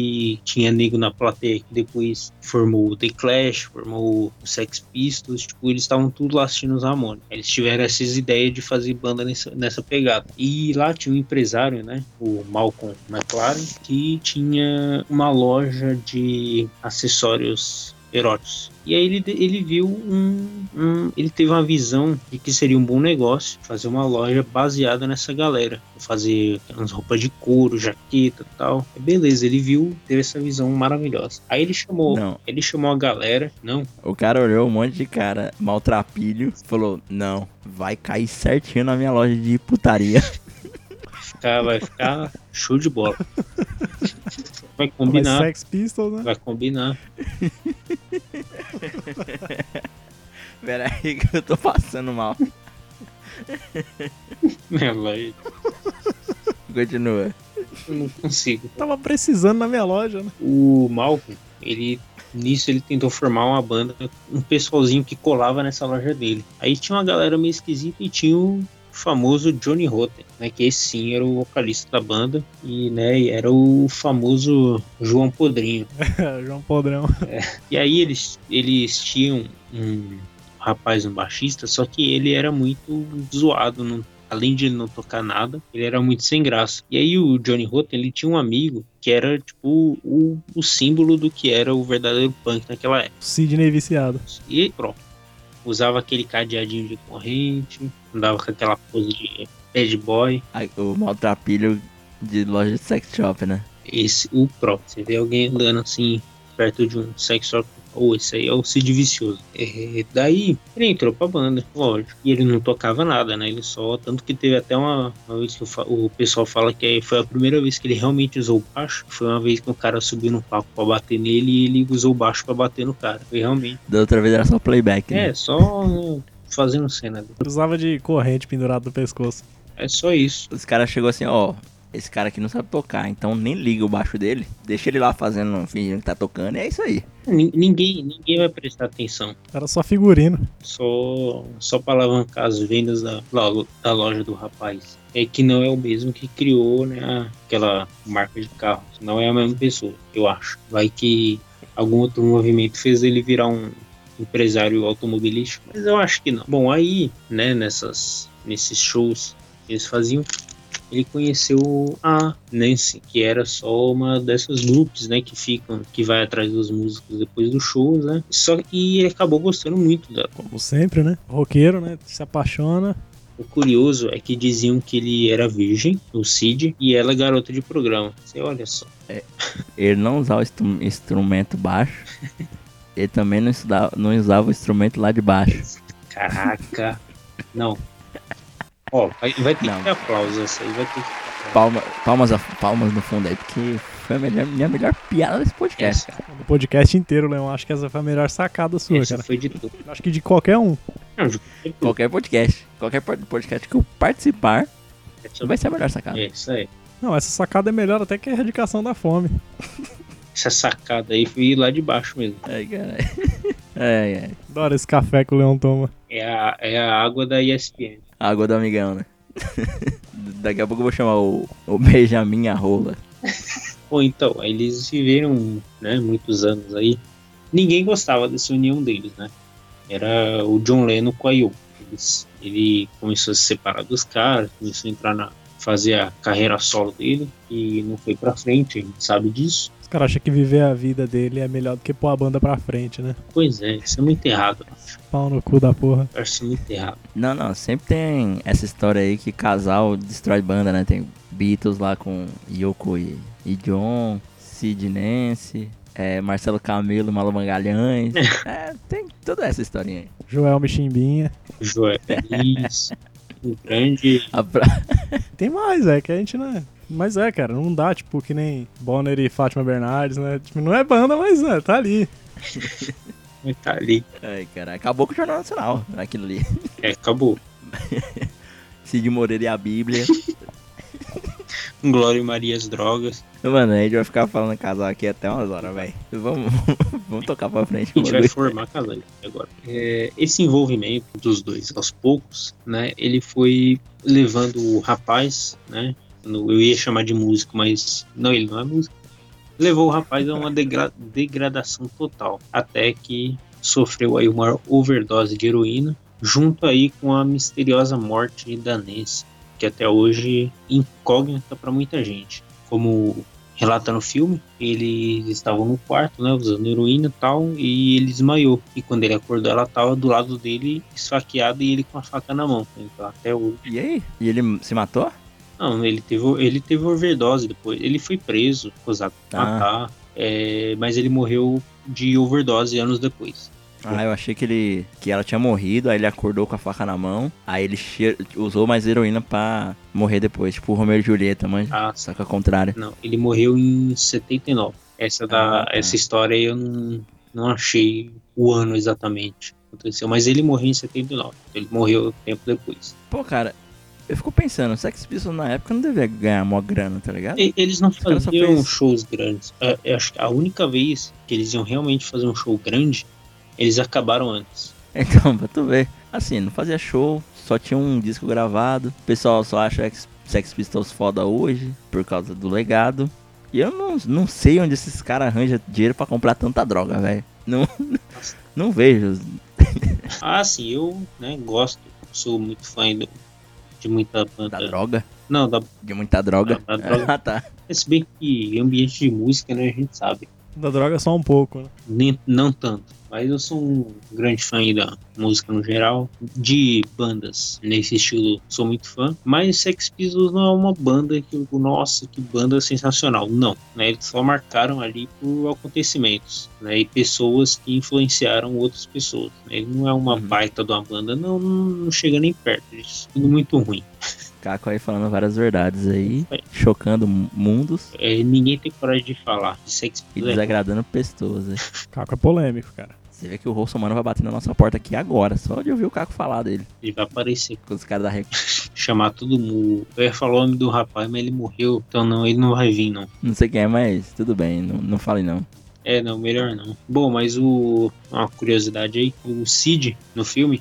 Speaker 1: tinha nego na plateia que depois formou o The Clash, formou o Sex Pistols, tipo, eles estavam tudo lá assistindo os Ramones. Eles tiveram essas ideias de fazer banda nessa, nessa pegada. E lá tinha um empresário, né, o Malcolm McLaren, que tinha uma loja de acessórios eróticos. E aí ele, ele viu um, um- Ele teve uma visão de que seria um bom negócio fazer uma loja baseada nessa galera. Fazer umas roupas de couro, jaqueta e tal. Beleza, ele viu, teve essa visão maravilhosa. Aí ele chamou.
Speaker 2: Não.
Speaker 1: Ele chamou a galera. Não,
Speaker 2: O cara olhou um monte de cara maltrapilho, falou: Não, vai cair certinho na minha loja de putaria. (laughs)
Speaker 1: ficar, vai ficar show de bola. (laughs) Vai combinar.
Speaker 3: Sex Pistols, né?
Speaker 1: Vai combinar. (laughs)
Speaker 2: Pera aí que eu tô passando mal. (laughs)
Speaker 1: Ela, eu
Speaker 2: Continua.
Speaker 1: não consigo.
Speaker 3: Tava precisando na minha loja, né?
Speaker 1: o Malcolm, ele nisso ele tentou formar uma banda, um pessoalzinho que colava nessa loja dele. Aí tinha uma galera meio esquisita e tinha o famoso Johnny Rotten, né, que esse sim era o vocalista da banda e né, era o famoso João Podrinho. (laughs)
Speaker 3: João Podrão.
Speaker 1: E aí eles eles tinham um rapaz, um baixista, só que ele era muito zoado, não Além de ele não tocar nada, ele era muito sem graça. E aí o Johnny Rotten, ele tinha um amigo que era, tipo, o, o símbolo do que era o verdadeiro punk naquela época.
Speaker 3: Sidney viciado.
Speaker 1: E pronto. Usava aquele cadeadinho de corrente, andava com aquela pose de bad boy.
Speaker 2: O maltrapilho de loja de sex shop, né?
Speaker 1: Esse, o próprio. Você vê alguém andando assim, perto de um sex shop, ou esse aí é o Cid Vicioso. É, daí, ele entrou pra banda, lógico. E ele não tocava nada, né? Ele só. Tanto que teve até uma, uma vez que o, o pessoal fala que foi a primeira vez que ele realmente usou o baixo. Foi uma vez que o cara subiu no palco pra bater nele e ele usou o baixo pra bater no cara. Foi realmente.
Speaker 2: Da outra vez era só playback, né?
Speaker 1: É, só né, fazendo cena.
Speaker 3: Usava de corrente pendurado no pescoço.
Speaker 1: É só isso.
Speaker 2: Os caras chegou assim, ó, esse cara aqui não sabe tocar, então nem liga o baixo dele, deixa ele lá fazendo, fingindo que tá tocando, e é isso aí.
Speaker 1: Nin- Ninguém, ninguém vai prestar atenção.
Speaker 3: Era só figurino.
Speaker 1: Só, só para alavancar as vendas da, da loja do rapaz. É que não é o mesmo que criou né, aquela marca de carro. Não é a mesma pessoa, eu acho. Vai que algum outro movimento fez ele virar um empresário automobilístico. Mas eu acho que não. Bom, aí, né, nessas, nesses shows eles faziam, ele conheceu a Nancy, que era só uma dessas grupos, né, que ficam, que vai atrás dos músicos depois dos shows, né? Só que ele acabou gostando muito dela.
Speaker 3: Como sempre, né? Roqueiro, né? Se apaixona.
Speaker 1: O curioso é que diziam que ele era virgem, o Cid, e ela garota de programa. Você olha só.
Speaker 2: Ele não usava instrumento baixo, (laughs) ele também não, estudava, não usava o instrumento lá de baixo.
Speaker 1: Caraca. Não. Ó, vai, vai ter
Speaker 2: Não.
Speaker 1: que ter aplausos essa aí, vai ter que
Speaker 2: Palma, palmas, a- palmas no fundo aí, porque foi a melhor- minha melhor piada desse podcast.
Speaker 1: Essa,
Speaker 3: No podcast inteiro, Leão. Acho que essa foi a melhor sacada sua,
Speaker 1: essa
Speaker 3: cara.
Speaker 1: foi de tudo.
Speaker 3: Acho que de qualquer um.
Speaker 1: Não, de tudo.
Speaker 2: Qualquer podcast, qualquer pod- podcast que eu participar,
Speaker 1: Essa,
Speaker 2: vai ser a melhor sacada.
Speaker 1: é, isso aí.
Speaker 3: Não, essa sacada é melhor até que a erradicação da fome.
Speaker 1: Essa sacada aí foi lá de baixo mesmo.
Speaker 2: Ai, caralho. (laughs) Ai, ai.
Speaker 3: Adoro esse café que o Leão toma.
Speaker 1: É a, é a água da ESPN.
Speaker 2: Água do amigão, né? (laughs) Daqui a pouco eu vou chamar o, o Benjamin Arrola.
Speaker 1: Ou então, eles viveram né, muitos anos aí. Ninguém gostava dessa união deles, né? Era o John Lennon com a Yoko. Ele começou a se separar dos caras, começou a entrar na fazer a carreira solo dele e não foi pra frente, a gente sabe disso.
Speaker 3: Os caras acham que viver a vida dele é melhor do que pôr a banda pra frente, né?
Speaker 1: Pois é, isso é muito errado.
Speaker 3: Pau no cu da porra.
Speaker 1: Eu acho isso muito errado.
Speaker 2: Não, não, sempre tem essa história aí que casal destrói banda, né? Tem Beatles lá com Yoko e, e John, Sid Nancy, é, Marcelo Camelo, Malu Magalhães. (laughs) é, tem toda essa historinha aí.
Speaker 3: Joel Michimbinha.
Speaker 1: Joé Feliz, (laughs) um grande.
Speaker 2: Pra-
Speaker 3: Tem mais, é que a gente não é. Mas é, cara, não dá, tipo, que nem Bonner e Fátima Bernardes, né? Tipo, não é banda, mas é, tá ali.
Speaker 1: Mas tá ali.
Speaker 2: Ai, cara, acabou com o Jornal Nacional, aquilo ali.
Speaker 1: É, acabou. (laughs)
Speaker 2: Cid Moreira e a Bíblia. (laughs)
Speaker 1: Glória e Maria as drogas.
Speaker 2: Mano, a gente vai ficar falando casal aqui até umas horas, velho. Vamos, (laughs) vamos tocar pra frente.
Speaker 1: A gente vai formar casal agora. É, esse envolvimento dos dois aos poucos, né? Ele foi levando o rapaz, né? Eu ia chamar de músico, mas não, ele não é músico. Levou o rapaz a uma degra- degradação total, até que sofreu aí uma overdose de heroína, junto aí com a misteriosa morte da Nancy, que até hoje incógnita para muita gente. Como relata no filme, eles estavam no quarto, né, usando heroína e tal, e ele desmaiou. E quando ele acordou, ela tava do lado dele, esfaqueada, e ele com a faca na mão. Então, até hoje.
Speaker 2: E aí? E ele se matou?
Speaker 1: Não, ele teve, ele teve overdose depois. Ele foi preso, acusado de
Speaker 2: Ah.
Speaker 1: matar, é, mas ele morreu de overdose anos depois.
Speaker 2: Ah, eu achei que ele que ela tinha morrido, aí ele acordou com a faca na mão, aí ele usou mais heroína pra morrer depois, tipo o Romeo e Julieta, manja.
Speaker 1: Ah,
Speaker 2: ao contrário.
Speaker 1: Não, ele morreu em 79. Essa, da,
Speaker 2: Ah, tá.
Speaker 1: essa história aí eu não, não achei o ano exatamente aconteceu, mas ele morreu em 79. Ele morreu tempo depois.
Speaker 2: Pô, cara, eu fico pensando, Sex Pistols na época não devia ganhar mó grana, tá ligado?
Speaker 1: Eles não faziam
Speaker 2: fez-
Speaker 1: shows grandes. Eu acho que a única vez que eles iam realmente fazer um show grande, eles acabaram antes. (laughs)
Speaker 2: Então, pra tu ver. Assim, não fazia show, só tinha um disco gravado. O pessoal só acha Ex- Sex Pistols foda hoje, por causa do legado. E eu não, não sei onde esses caras arranjam dinheiro pra comprar tanta droga, velho. Não, (laughs) não vejo.
Speaker 1: Ah, sim, eu né, gosto, sou muito fã do, de muita banda.
Speaker 2: Da droga?
Speaker 1: Não, da,
Speaker 2: De muita droga.
Speaker 1: Da- da droga. (laughs)
Speaker 2: Ah, tá.
Speaker 1: se bem que ambiente de música, né, a gente sabe.
Speaker 3: Da droga só um pouco, né?
Speaker 1: Nem, não tanto. Mas eu sou um grande fã aí da música no geral. De bandas nesse estilo, sou muito fã. Mas Sex Pistols não é uma banda que eu, nossa, que banda sensacional. Não, né? Eles só marcaram ali por acontecimentos, né? E pessoas que influenciaram outras pessoas. né? Ele não é uma
Speaker 2: Uhum.
Speaker 1: baita de uma banda, não, não chega nem perto disso. Tudo muito ruim. (laughs)
Speaker 2: Caco aí falando várias verdades aí,
Speaker 1: É.
Speaker 2: chocando mundos
Speaker 1: É, ninguém tem coragem de falar de Sex
Speaker 2: e desagradando pessoas. aí.
Speaker 3: Caco é polêmico, cara.
Speaker 2: Você vê que o Russomano vai bater na nossa porta aqui agora, só de ouvir o Caco falar dele.
Speaker 1: Ele vai aparecer.
Speaker 2: Com os caras da Record. (laughs)
Speaker 1: chamar todo mundo. Eu ia falar o nome do rapaz, mas ele morreu, então não, ele não vai vir, não.
Speaker 2: Não sei quem é, mas tudo bem, não, não fale não.
Speaker 1: É, não, melhor não. Bom, mas o. Uma curiosidade aí, o Cid no filme,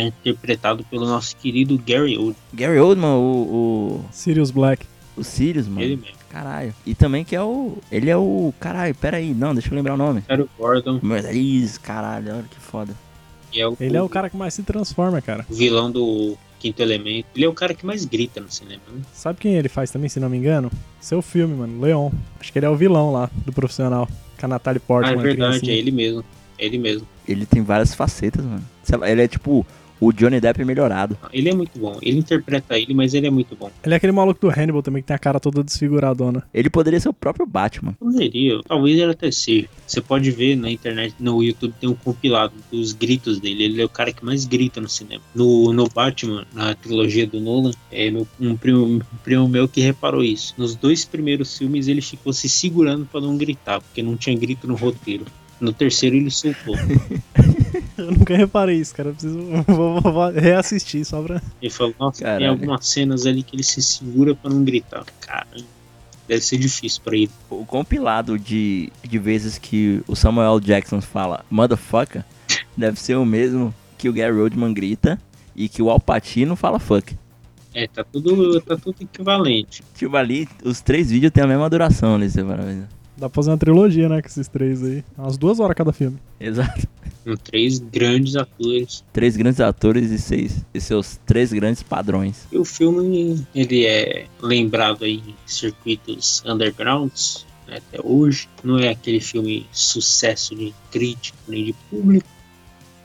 Speaker 1: é interpretado pelo nosso querido Gary Oldman.
Speaker 2: Gary Oldman, o,
Speaker 3: Sirius Black.
Speaker 2: o, o Sirius, mano.
Speaker 1: Ele mesmo.
Speaker 2: Caralho. E também que é o. Ele é o. Caralho, pera aí. Não, deixa eu lembrar o nome.
Speaker 1: Era o Gordon,
Speaker 2: Mas é Isso, caralho, olha que foda.
Speaker 1: é o,
Speaker 3: Ele é o cara que mais se transforma, cara.
Speaker 1: o vilão do Quinto Elemento. Ele é o cara que mais grita no cinema, né?
Speaker 3: Sabe quem ele faz também, se não me engano? Seu filme, mano, Leon. Acho que ele é o vilão lá, do profissional. Com a Natalie
Speaker 1: Ah,
Speaker 3: Portman.
Speaker 1: é
Speaker 3: a
Speaker 1: verdade,
Speaker 3: criancinha.
Speaker 1: é ele mesmo. É ele mesmo.
Speaker 2: Ele tem várias facetas, mano. Ele é tipo o Johnny Depp melhorado.
Speaker 1: Ele é muito bom. Ele interpreta ele, mas ele é muito bom.
Speaker 3: Ele é aquele maluco do Hannibal também, que tem a cara toda desfiguradona.
Speaker 2: Ele poderia ser o próprio Batman.
Speaker 1: Poderia, talvez ele até seja. Você pode ver na internet, no YouTube tem um compilado dos gritos dele. Ele é o cara que mais grita no cinema. No, no Batman, na trilogia do Nolan, é meu- um, primo, um primo meu que reparou isso. Nos dois primeiros filmes ele ficou se segurando pra não gritar, porque não tinha grito no roteiro. No terceiro ele soltou. (laughs) (laughs)
Speaker 3: Eu nunca reparei isso, cara. Eu preciso. (laughs) Vou, vou- vou reassistir só pra.
Speaker 1: Ele falou, nossa, tem
Speaker 2: Caralho.
Speaker 1: algumas cenas ali que ele se segura pra não gritar. Cara, deve ser difícil pra ele.
Speaker 2: O compilado de, de vezes que o Samuel Jackson fala motherfucker (laughs) deve ser o mesmo que o Gary Oldman grita e que o Al Pacino fala fuck.
Speaker 1: É, tá tudo, tá tudo equivalente.
Speaker 2: Tipo, ali, os três vídeos têm a mesma duração ali, você vai ver.
Speaker 3: Dá pra fazer uma trilogia, né? Com esses três aí. Umas duas horas cada filme.
Speaker 2: Exato.
Speaker 1: Com três grandes atores.
Speaker 2: Três grandes atores e seis. E seus três grandes padrões.
Speaker 1: E o filme, ele é lembrado aí em circuitos undergrounds, né, até hoje. Não é aquele filme sucesso de crítica nem de público,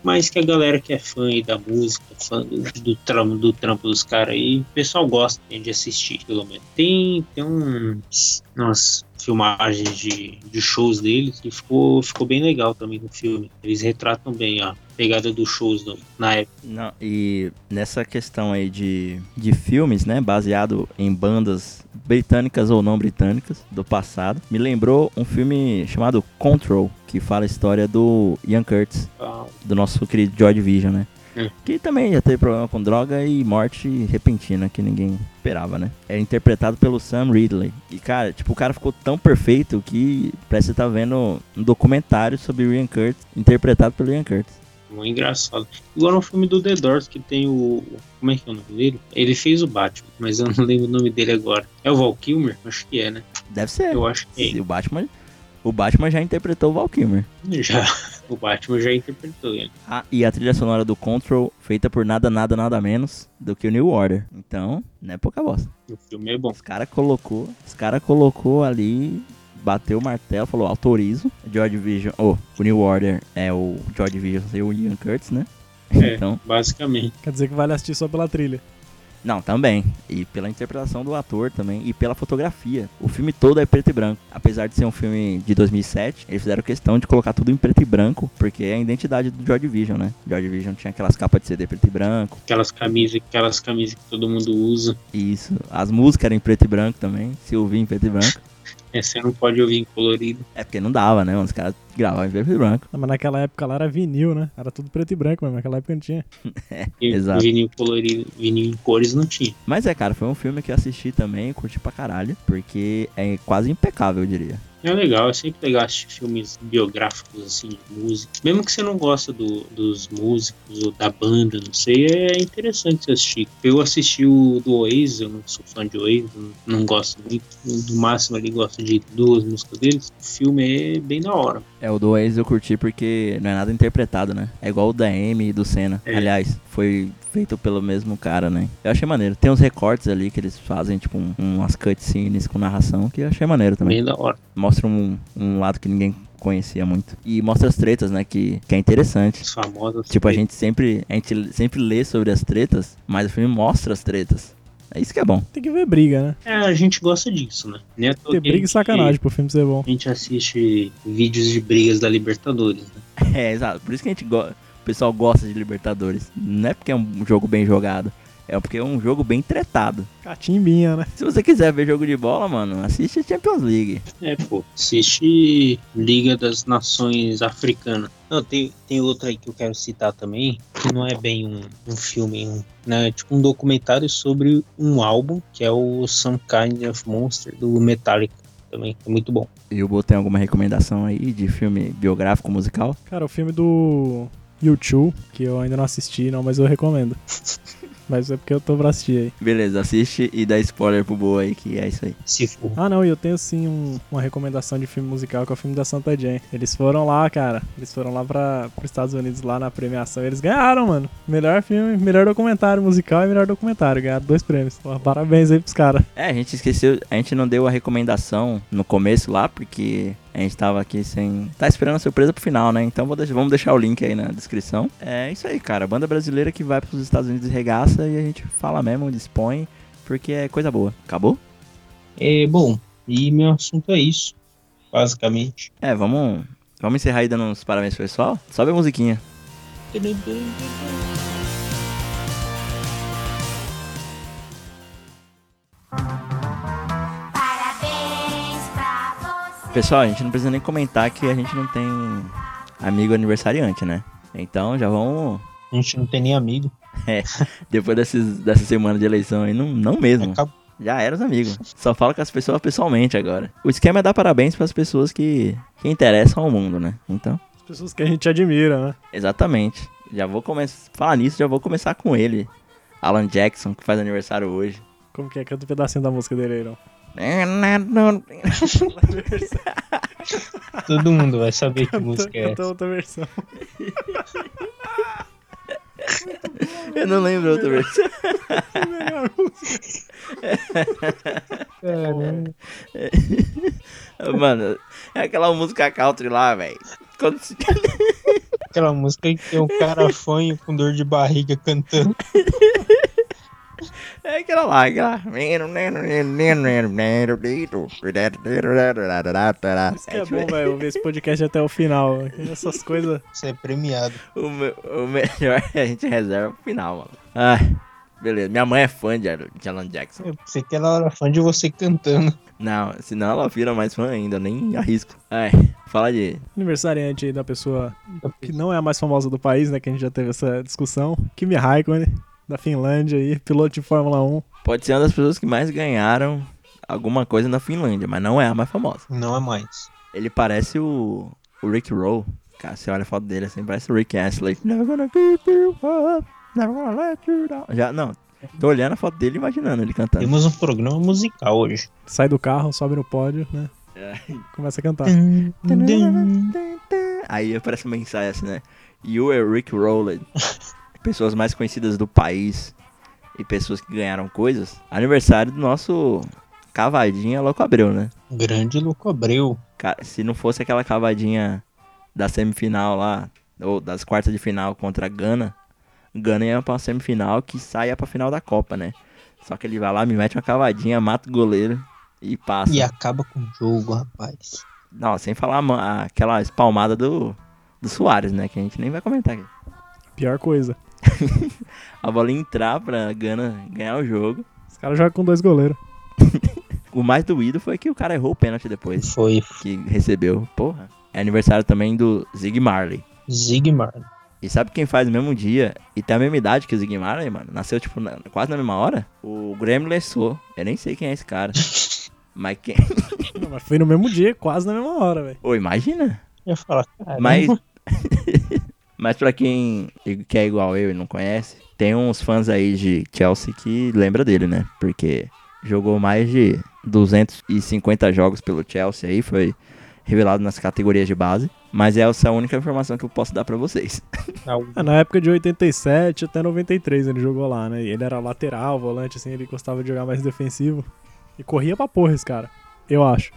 Speaker 1: mas que a galera que é fã aí da música, fã do, do, trampo, do trampo dos caras aí, o pessoal gosta de assistir, pelo menos. Tem, tem uns, umas filmagens de, de shows deles que ficou, ficou bem legal também no filme. Eles retratam bem a pegada dos shows do- na época.
Speaker 2: Não, e nessa questão aí de, de filmes, né, baseado em bandas britânicas ou não britânicas do passado, me lembrou um filme chamado Control, que fala a história do Ian Curtis,
Speaker 1: Ah,
Speaker 2: do nosso querido Joy Division, né?
Speaker 1: Hum.
Speaker 2: Que também já teve problema com droga e morte repentina que ninguém esperava, né? É interpretado pelo Sam Ridley. E, cara, tipo, o cara ficou tão perfeito que parece que você tá vendo um documentário sobre o Ian Curtis, interpretado pelo Ian Curtis.
Speaker 1: Muito engraçado. Igual no filme do The Doors, que tem o. Como é que é o nome dele? Ele fez o Batman, mas eu não lembro o nome dele agora. É o Val Kilmer? Acho que é, né?
Speaker 2: Deve ser.
Speaker 1: Eu acho que
Speaker 2: Se o Batman, o Batman já interpretou o Val Kilmer.
Speaker 1: é. Já, (laughs) o Batman já interpretou ele.
Speaker 2: Ah, e a trilha sonora do Control feita por nada, nada, nada menos do que o New Order. Então, não é pouca bosta.
Speaker 1: O filme é bom.
Speaker 2: Os cara colocou, os cara colocou ali, bateu o martelo, falou autorizo. George Vision, oh, o New Order é o George Vision e o Ian Curtis, né?
Speaker 1: É, (laughs)
Speaker 2: Então,
Speaker 1: basicamente.
Speaker 3: Quer dizer que vale assistir só pela trilha.
Speaker 2: não, também. E pela interpretação do ator também. E pela fotografia. O filme todo é preto e branco. Apesar de ser um filme de 2007, eles fizeram questão de colocar tudo em preto e branco. Porque é a identidade do George Vision, né? George Vision tinha aquelas capas de CD preto e branco.
Speaker 1: Aquelas camisas, aquelas camisas que todo mundo usa.
Speaker 2: Isso. As músicas eram em preto e branco também. Se ouvir em preto e branco.
Speaker 1: É, você não pode ouvir em colorido.
Speaker 2: É porque não dava, né? Os caras gravavam em preto e branco.
Speaker 3: Não, mas naquela época lá era vinil, né? Era tudo preto e branco mesmo. Naquela época não tinha. (laughs)
Speaker 1: E
Speaker 2: Exato.
Speaker 1: vinil colorido, vinil em cores não tinha.
Speaker 2: Mas é, cara, foi um filme que eu assisti também, curti pra caralho. Porque é quase impecável, eu diria.
Speaker 1: É legal, é sempre legal assistir filmes biográficos, assim, de música. Mesmo que você não gosta do- dos músicos ou da banda, não sei, é interessante você assistir. Eu assisti o do Oasis, eu não sou fã de Oasis, não, não gosto muito. No máximo ali gosto de duas músicas deles. O filme é bem da hora.
Speaker 2: É, o do Oasis eu curti porque não é nada interpretado, né? É igual o da Amy e do Senna.
Speaker 1: É.
Speaker 2: Aliás, foi feito pelo mesmo cara, né? Eu achei maneiro. Tem uns recortes ali que eles fazem, tipo, um- umas cutscenes com narração, que eu achei maneiro também.
Speaker 1: Bem da hora.
Speaker 2: Mostra um, um lado que ninguém conhecia muito. E mostra as tretas, né? Que, que é interessante.
Speaker 1: As famosas.
Speaker 2: Tipo, a gente sempre, a gente sempre lê sobre as tretas, mas o filme mostra as tretas. É isso que é bom.
Speaker 3: Tem que ver briga, né?
Speaker 1: É, a gente gosta disso, né? Toa
Speaker 3: Ter briga e
Speaker 1: gente-
Speaker 3: sacanagem pro filme ser bom.
Speaker 1: A gente assiste vídeos de brigas da Libertadores, né? (laughs)
Speaker 2: É, exato. Por isso que a gente go... o pessoal gosta de Libertadores. Não é porque é um jogo bem jogado. É porque é um jogo bem tretado.
Speaker 3: Catimbinha, né?
Speaker 2: Se você quiser ver jogo de bola, mano, assiste Champions League.
Speaker 1: É, pô, assiste Liga das Nações Africanas. Não, tem, tem outra aí que eu quero citar também, que não é bem um, um filme, um, né? É tipo um documentário sobre um álbum, que é o Some Kind of Monster, do Metallica. Também, é muito bom.
Speaker 2: E o Bo tem alguma recomendação aí de filme biográfico musical?
Speaker 3: Cara, o filme do YouTube, que eu ainda não assisti, não, mas eu recomendo. (laughs) Mas é porque eu tô pra assistir aí.
Speaker 2: Beleza, assiste e dá spoiler pro Bo aí, que é isso aí.
Speaker 1: Se for.
Speaker 3: Ah, não, e eu tenho sim um- uma recomendação de filme musical, que é o filme da Santa Jane. Eles foram lá, cara. Eles foram lá para os Estados Unidos, lá na premiação. e Eles ganharam, mano. Melhor filme, melhor documentário musical e melhor documentário. Ganharam dois prêmios. Pô, Parabéns aí pros caras.
Speaker 2: É, a gente esqueceu, a gente não deu a recomendação no começo lá, porque a gente tava aqui sem. Tá esperando a surpresa pro final, né? Então deixar- vamos deixar o link aí na descrição. É isso aí, cara. Banda brasileira que vai pros Estados Unidos e regaça e a gente fala mesmo, dispõe, porque é coisa boa. Acabou?
Speaker 1: É, bom, e meu assunto é isso, basicamente.
Speaker 2: É, vamos. Vamos encerrar aí dando uns parabéns pro pessoal? Sobe a musiquinha. Pessoal, a gente não precisa nem comentar que a gente não tem amigo aniversariante, né? Então já vamos.
Speaker 1: A gente não tem nem amigo. (laughs)
Speaker 2: Depois desses, dessa semana de eleição aí, não, não mesmo.
Speaker 1: Acabou.
Speaker 2: Já era os amigos. Só falo com as pessoas pessoalmente agora. O esquema é dar parabéns pras pessoas que, que interessam ao mundo, né? Então,
Speaker 3: As pessoas que a gente admira, né?
Speaker 2: exatamente. Já vou começar. Falar nisso, já vou começar com ele. Alan Jackson, que faz aniversário hoje.
Speaker 3: Como que é? Canta um pedacinho da música dele aí, não. (laughs)
Speaker 1: Todo mundo vai saber que música é essa.
Speaker 3: outra versão. (laughs)
Speaker 2: Eu não lembro outra versão. (laughs)
Speaker 3: Música.
Speaker 2: Mano, é aquela música country lá, velho. Quando se-
Speaker 1: Aquela música que tem um cara fanho com dor de barriga cantando.
Speaker 2: É aquela lá, aquela.
Speaker 3: Isso que é bom, velho. Ouvir esse podcast até o final. Essas coisas.
Speaker 1: Você é premiado.
Speaker 2: O, me- o melhor é a gente reserva pro final, mano. Ai, beleza. Minha mãe é fã de, Alan Jackson.
Speaker 1: Eu pensei que ela era fã de você cantando.
Speaker 2: Não, senão ela vira mais fã ainda, nem arrisco. Ai, fala de.
Speaker 3: Aniversariante aí da pessoa que não é a mais famosa do país, né? Que a gente já teve essa discussão. Kimi Raikkonen, da Finlândia aí, piloto de Fórmula 1.
Speaker 2: Pode ser uma das pessoas que mais ganharam alguma coisa na Finlândia, mas não é a mais famosa.
Speaker 1: Não é mais.
Speaker 2: Ele parece o, o Rick Roll. Cara, você olha a foto dele assim, parece o Rick Astley. Never gonna keep you up, never gonna let you down. Já, não, tô olhando a foto dele e imaginando ele cantando.
Speaker 1: Temos um programa musical hoje.
Speaker 3: Sai do carro, sobe no pódio, né?
Speaker 2: É.
Speaker 3: Começa a cantar.
Speaker 2: Aí aparece uma mensagem assim, né? You are Rick Rowland. (laughs) pessoas mais conhecidas do país e pessoas que ganharam coisas. Aniversário do nosso cavadinha Louco Abreu, né?
Speaker 1: Grande Louco Abreu.
Speaker 2: Cara, se não fosse aquela cavadinha da semifinal lá, ou das quartas de final contra a Gana, Gana ia pra uma semifinal que saia pra final da Copa, né? Só que ele vai lá, me mete uma cavadinha, mata o goleiro e passa.
Speaker 1: E acaba com o jogo, rapaz.
Speaker 2: Não, sem falar aquela espalmada do, do Soares, né? Que a gente nem vai comentar aqui.
Speaker 3: Pior coisa.
Speaker 2: A bola entrar pra Gana ganhar o jogo.
Speaker 3: Os caras jogam com dois goleiros. (laughs)
Speaker 2: O mais doído foi que o cara errou o pênalti depois
Speaker 1: Foi
Speaker 2: que recebeu. Porra. É aniversário também do Zig Marley.
Speaker 1: Zigmar.
Speaker 2: E sabe quem faz no mesmo dia e tem a mesma idade que o Zig Marley, mano? Nasceu, tipo, na- quase na mesma hora? O Graham Lessot. Eu nem sei quem é esse cara. (laughs) Mas quem... (laughs)
Speaker 3: Não, mas foi no mesmo dia, quase na mesma hora, velho.
Speaker 2: Ô, imagina.
Speaker 1: Eu ia falar, cara.
Speaker 2: Mas... Mas pra quem que é igual eu e não conhece, tem uns fãs aí de Chelsea que lembra dele, né? Porque jogou mais de 250 jogos pelo Chelsea aí, foi revelado nas categorias de base. Mas essa é a única informação que eu posso dar pra vocês. (laughs)
Speaker 3: Ah, na época de 87 até 93 ele jogou lá, né? E ele era lateral, volante, assim, ele gostava de jogar mais defensivo. E corria pra porra esse cara. Eu acho.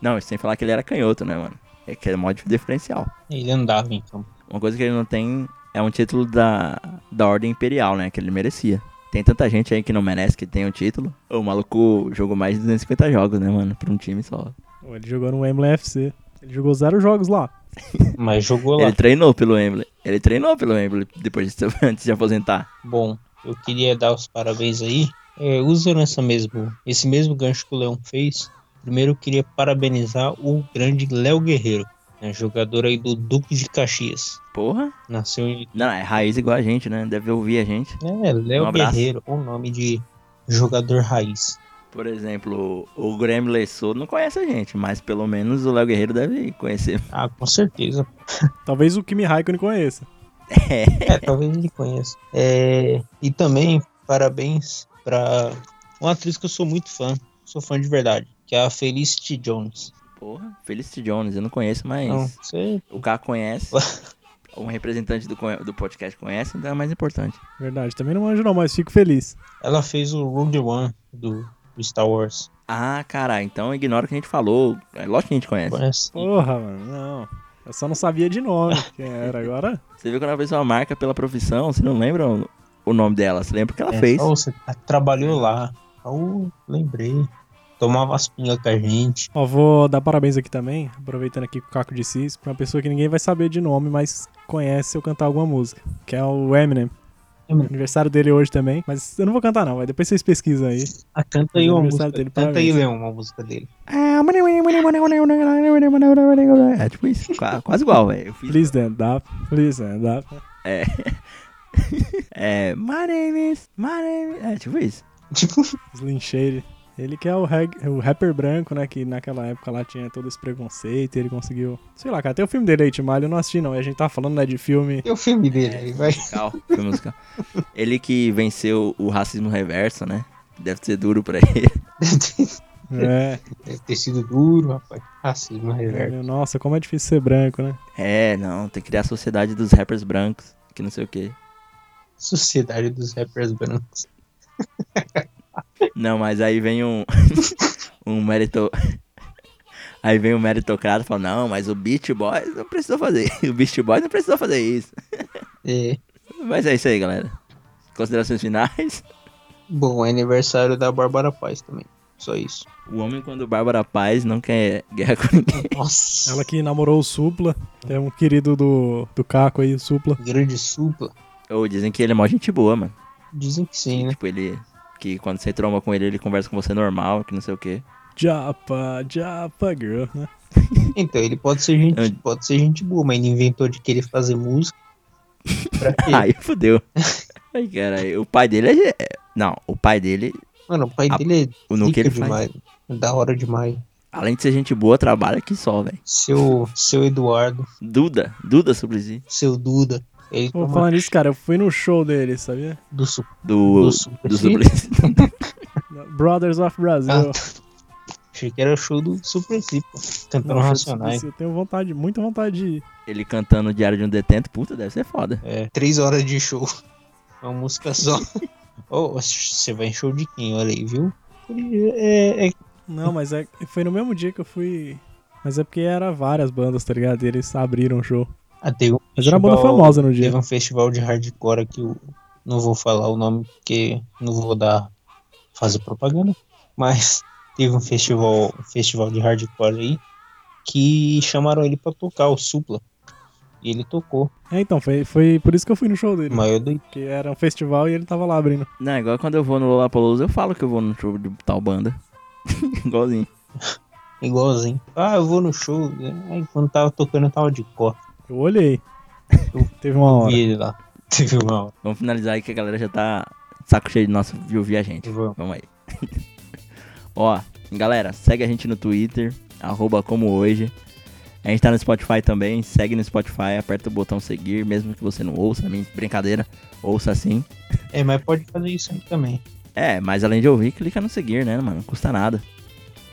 Speaker 2: Não, sem falar que ele era canhoto, né, mano? É que é modo diferencial.
Speaker 1: Ele andava campo.
Speaker 2: Uma coisa que ele não tem é um título da, da Ordem Imperial, né? Que ele merecia. Tem tanta gente aí que não merece que tem o título. O maluco jogou mais de 250 jogos, né, mano? Pra um time só.
Speaker 3: Ele jogou no Wembley FC. Ele jogou zero jogos lá. (laughs)
Speaker 1: Mas jogou lá.
Speaker 2: Ele treinou pelo Wembley. Ele treinou pelo Wembley depois de, (laughs) antes de aposentar.
Speaker 1: Bom, eu queria dar os parabéns aí. É, usando essa mesmo, esse mesmo gancho que o Leão fez, primeiro eu queria parabenizar o grande Léo Guerreiro, né, jogador aí do Duque de Caxias.
Speaker 2: Porra.
Speaker 1: Nasceu em.
Speaker 2: Não, é raiz igual a gente, né? Deve ouvir a gente.
Speaker 1: É, Léo
Speaker 2: Um.
Speaker 1: Guerreiro, o nome de jogador raiz.
Speaker 2: Por exemplo, o Grêmio Lessou não conhece a gente, mas pelo menos o Léo Guerreiro deve conhecer.
Speaker 1: Ah, com certeza. (laughs)
Speaker 3: Talvez o Kimi Raikkonen conheça.
Speaker 1: É, talvez ele conheça. É, e também, parabéns pra uma atriz que eu sou muito fã, sou fã de verdade, que é a Felicity Jones.
Speaker 2: Porra, Felicity Jones, eu não conheço, mas
Speaker 1: Não, você
Speaker 2: o cara conhece. (laughs) um representante do, do podcast conhece, então é mais importante.
Speaker 3: Verdade, também não manjo não, mas fico feliz.
Speaker 1: Ela fez o Rogue One do, do Star Wars.
Speaker 2: Ah, cara, então ignora o que a gente falou. É lógico que a gente conhece.
Speaker 1: Conhece?
Speaker 3: Porra, mano, não. Eu só não sabia de nome (laughs) quem era agora.
Speaker 2: Você viu quando a pessoa marca pela profissão, você não lembra o, o nome dela, você lembra o que ela
Speaker 1: É,
Speaker 2: fez.
Speaker 1: oh, você trabalhou lá. Oh, lembrei. Tomava as pingas com a gente.
Speaker 3: Ó, vou dar parabéns aqui também, aproveitando aqui que o Caco disse isso, pra uma pessoa que ninguém vai saber de nome, mas conhece eu cantar alguma música, que é o Eminem.
Speaker 1: Eminem.
Speaker 3: Aniversário dele hoje também, mas eu não vou cantar não, vai. depois vocês pesquisam aí.
Speaker 1: Ah, canta aí uma música.
Speaker 3: dele,
Speaker 1: canta aí. Leão, uma música dele.
Speaker 2: É tipo isso, (laughs) qua- quase igual, velho.
Speaker 3: Please stand up, please stand up.
Speaker 2: É. (laughs) My name is. My name is. É tipo isso.
Speaker 1: Tipo,
Speaker 3: Slim Shady. Ele que é o, reg- o rapper branco, né? Que naquela época lá tinha todo esse preconceito e ele conseguiu. Sei lá, cara, tem o filme dele aí, Timalho, eu não assisti não. E a gente tá falando, né, de filme.
Speaker 1: é o filme dele aí, vai.
Speaker 2: Musical, filme musical. Ele que venceu o racismo reverso, né? Deve ser duro pra ele.
Speaker 3: É.
Speaker 1: Deve ter sido duro, rapaz. Racismo reverso.
Speaker 3: Nossa, como é difícil ser branco, né?
Speaker 2: É, não, tem que criar a sociedade dos rappers brancos, que não sei o quê.
Speaker 1: Sociedade dos rappers brancos. (laughs)
Speaker 2: Não, mas aí vem um. (laughs) um mérito. Aí vem um meritocrata e fala, não, mas o Beast Boys não precisou fazer. O Beast Boys não precisou fazer isso.
Speaker 1: É.
Speaker 2: Mas é isso aí, galera. Considerações finais.
Speaker 1: Bom, é aniversário da Bárbara Paz também. Só isso.
Speaker 2: O homem, quando Bárbara Paz, não quer guerra com ninguém.
Speaker 1: Nossa.
Speaker 3: Ela que namorou o Supla, é um querido do, do Caco aí, o Supla.
Speaker 1: Grande supla.
Speaker 2: Ou dizem que ele é mó gente boa, mano.
Speaker 1: Dizem que sim, né?
Speaker 2: Tipo, ele. Que quando você tromba com ele, ele conversa com você normal, que não sei o quê.
Speaker 3: Japa, Japa Girl, né? (laughs)
Speaker 1: Então, ele pode ser gente,
Speaker 2: Eu-
Speaker 1: pode ser gente boa, mas ele inventou de querer fazer música. Pra quê? (laughs)
Speaker 2: Aí fodeu. (laughs) Ai, cara, o pai dele é. é- Não, o pai dele,
Speaker 1: Mano, o pai
Speaker 2: A-
Speaker 1: dele
Speaker 2: o
Speaker 1: é
Speaker 2: no que ele faz.
Speaker 1: demais. Da hora demais.
Speaker 2: Além de ser gente boa, trabalha que só, velho.
Speaker 1: Seu, seu Eduardo,
Speaker 2: Duda, Duda Suplicy.
Speaker 1: seu Duda. Ele
Speaker 3: Pô, falando nisso, cara, eu fui no show dele, sabia?
Speaker 1: do su-
Speaker 2: Do,
Speaker 1: do
Speaker 2: do
Speaker 1: Suplicy.
Speaker 2: Suplicy. (laughs)
Speaker 3: Brothers of Brazil.
Speaker 1: Ah, Achei que era o show do Suplicy, pô. Cantando Racionais.
Speaker 3: Eu tenho vontade, muita vontade de ir.
Speaker 2: Ele cantando Diário de um Detento, puta, deve ser foda.
Speaker 1: É, três horas de show. (laughs) Uma música só. (laughs) Ô, você vai em show de quem? Olha aí, viu? É, é,
Speaker 3: Não, mas é, foi no mesmo dia que eu fui. Mas é porque era várias bandas, tá ligado? E eles abriram o show.
Speaker 1: Ah, teve um
Speaker 3: Mas era uma banda
Speaker 1: festival-
Speaker 3: famosa no dia.
Speaker 1: Teve um festival de hardcore que eu não vou falar o nome porque não vou dar fazer propaganda, mas teve um festival, um festival de hardcore aí que chamaram ele pra tocar o Supla. E ele tocou,
Speaker 3: É, então, foi, foi por isso que eu fui no show dele.
Speaker 1: maior do
Speaker 3: Porque era um festival e ele tava lá abrindo.
Speaker 2: Não, igual quando eu vou no Lollapalooza, eu falo que eu vou no show de tal banda. (laughs) Igualzinho.
Speaker 1: igualzinho. Ah, eu vou no show. Aí quando tava tocando eu tava de cor.
Speaker 3: Eu olhei. Teve uma hora.
Speaker 1: Vi ele lá. (laughs) Teve uma hora.
Speaker 2: Vamos finalizar aí que a galera já tá saco cheio de nosso de ouvir a gente.
Speaker 1: Vamos.
Speaker 2: Vamos aí. (laughs) Ó, galera, segue a gente no Twitter, arroba como hoje. A gente tá no Spotify também, segue no Spotify, aperta o botão seguir, mesmo que você não ouça, minha brincadeira, ouça sim.
Speaker 1: É, mas pode fazer isso aí também.
Speaker 2: É, mas além de ouvir, clica no seguir, né, mano? Não custa nada.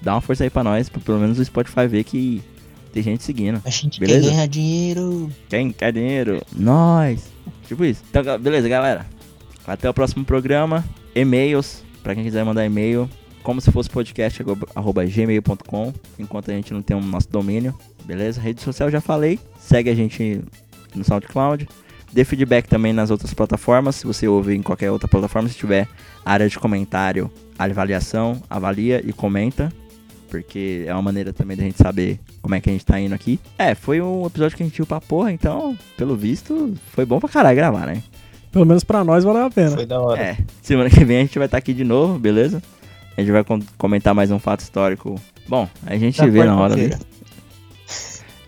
Speaker 2: Dá uma força aí pra nós, pra pelo menos o Spotify ver que tem gente seguindo.
Speaker 1: A gente
Speaker 2: Beleza?
Speaker 1: quer ganhar dinheiro.
Speaker 2: Quem quer dinheiro? Nós! Tipo isso. Então, beleza, galera. Até o próximo programa. E-mails, pra quem quiser mandar e-mail, como se fosse podcast, arroba- arroba gmail.com, enquanto a gente não tem o nosso domínio, beleza? Rede social já falei, segue a gente no SoundCloud. Dê feedback também nas outras plataformas, se você ouve em qualquer outra plataforma, se tiver área de comentário, avaliação, avalia e comenta, porque é uma maneira também da gente saber como é que a gente tá indo aqui. É, foi um episódio que a gente viu pra porra, então, pelo visto, foi bom pra caralho gravar, né?
Speaker 3: Pelo menos pra nós valeu a pena.
Speaker 1: Foi da hora.
Speaker 2: É, semana que vem a gente vai estar aqui de novo, beleza? A gente vai com- comentar mais um fato histórico. Bom, a gente
Speaker 1: Na
Speaker 2: vê na hora. Né?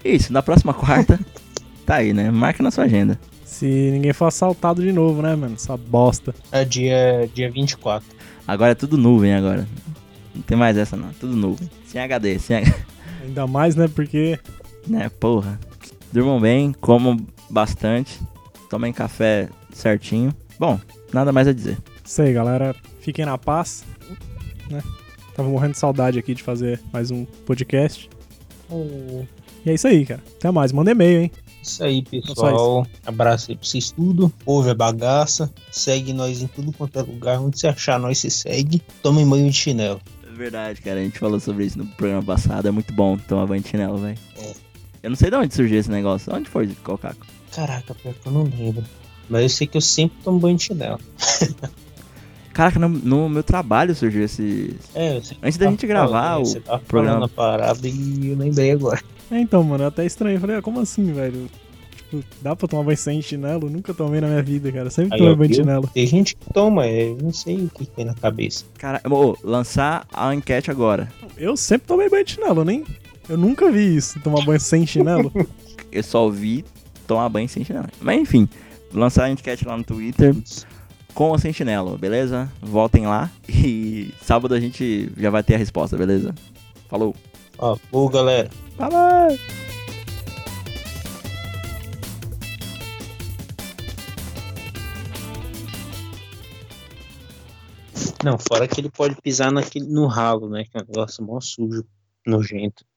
Speaker 2: Isso, na próxima quarta. tá aí, né? Marca na sua agenda.
Speaker 3: Se ninguém for assaltado de novo, né, mano? Essa bosta.
Speaker 1: É dia, dia 24.
Speaker 2: Agora é tudo nuvem agora. Não tem mais essa não, tudo nuvem. Sem HD, sem HD.
Speaker 3: Ainda mais, né? Porque
Speaker 2: Né, porra. Durmam bem, comam bastante, tomem café certinho. Bom, nada mais a dizer.
Speaker 3: Isso aí, galera. Fiquem na paz. Né? Tava morrendo de saudade aqui de fazer mais um podcast. E é isso aí, cara. Até mais. Manda e-mail, hein?
Speaker 1: Isso aí,
Speaker 3: só
Speaker 1: pessoal. Abraço aí pra vocês tudo. Ouve a bagaça. Segue nós em tudo quanto é lugar. Onde você achar, nós se segue. Toma banho de chinelo.
Speaker 2: É verdade, cara. A gente falou sobre isso no programa passado. É muito bom tomar banho de chinelo, velho.
Speaker 1: É.
Speaker 2: Eu não sei de onde surgiu esse negócio. Onde foi, Cocaco?
Speaker 1: Caraca, pior que eu não lembro. Mas eu sei que eu sempre tomo banho de chinelo. (laughs)
Speaker 2: Caraca, no, no meu trabalho surgiu esse.
Speaker 1: É, eu sei que
Speaker 2: Antes da
Speaker 1: tava
Speaker 2: gente gravar
Speaker 1: falando,
Speaker 2: o
Speaker 1: Você tava
Speaker 2: programa.
Speaker 1: falando a parada e eu lembrei agora.
Speaker 3: É, então, mano, eu até estranho. Eu falei, ah, como assim, velho? Tipo, dá pra tomar banho sem chinelo? Nunca tomei na minha vida, cara. Sempre
Speaker 1: Aí,
Speaker 3: tomei banho de chinelo.
Speaker 1: Tem gente que toma, é, eu não sei o que tem na cabeça.
Speaker 2: Cara, ô, lançar a enquete agora.
Speaker 3: Eu sempre tomei banho de chinelo, nem. Eu nunca vi isso, tomar banho sem chinelo. (laughs)
Speaker 2: Eu só ouvi tomar banho sem chinelo. Mas enfim, lançar a enquete lá no Twitter com ou sem chinelo, beleza? Voltem lá (laughs) e sábado a gente já vai ter a resposta, beleza? Falou.
Speaker 1: Ó, pô, galera.
Speaker 3: Bye,
Speaker 1: Não, fora que ele pode pisar naquele, no ralo, né? Que é um negócio mó sujo, nojento.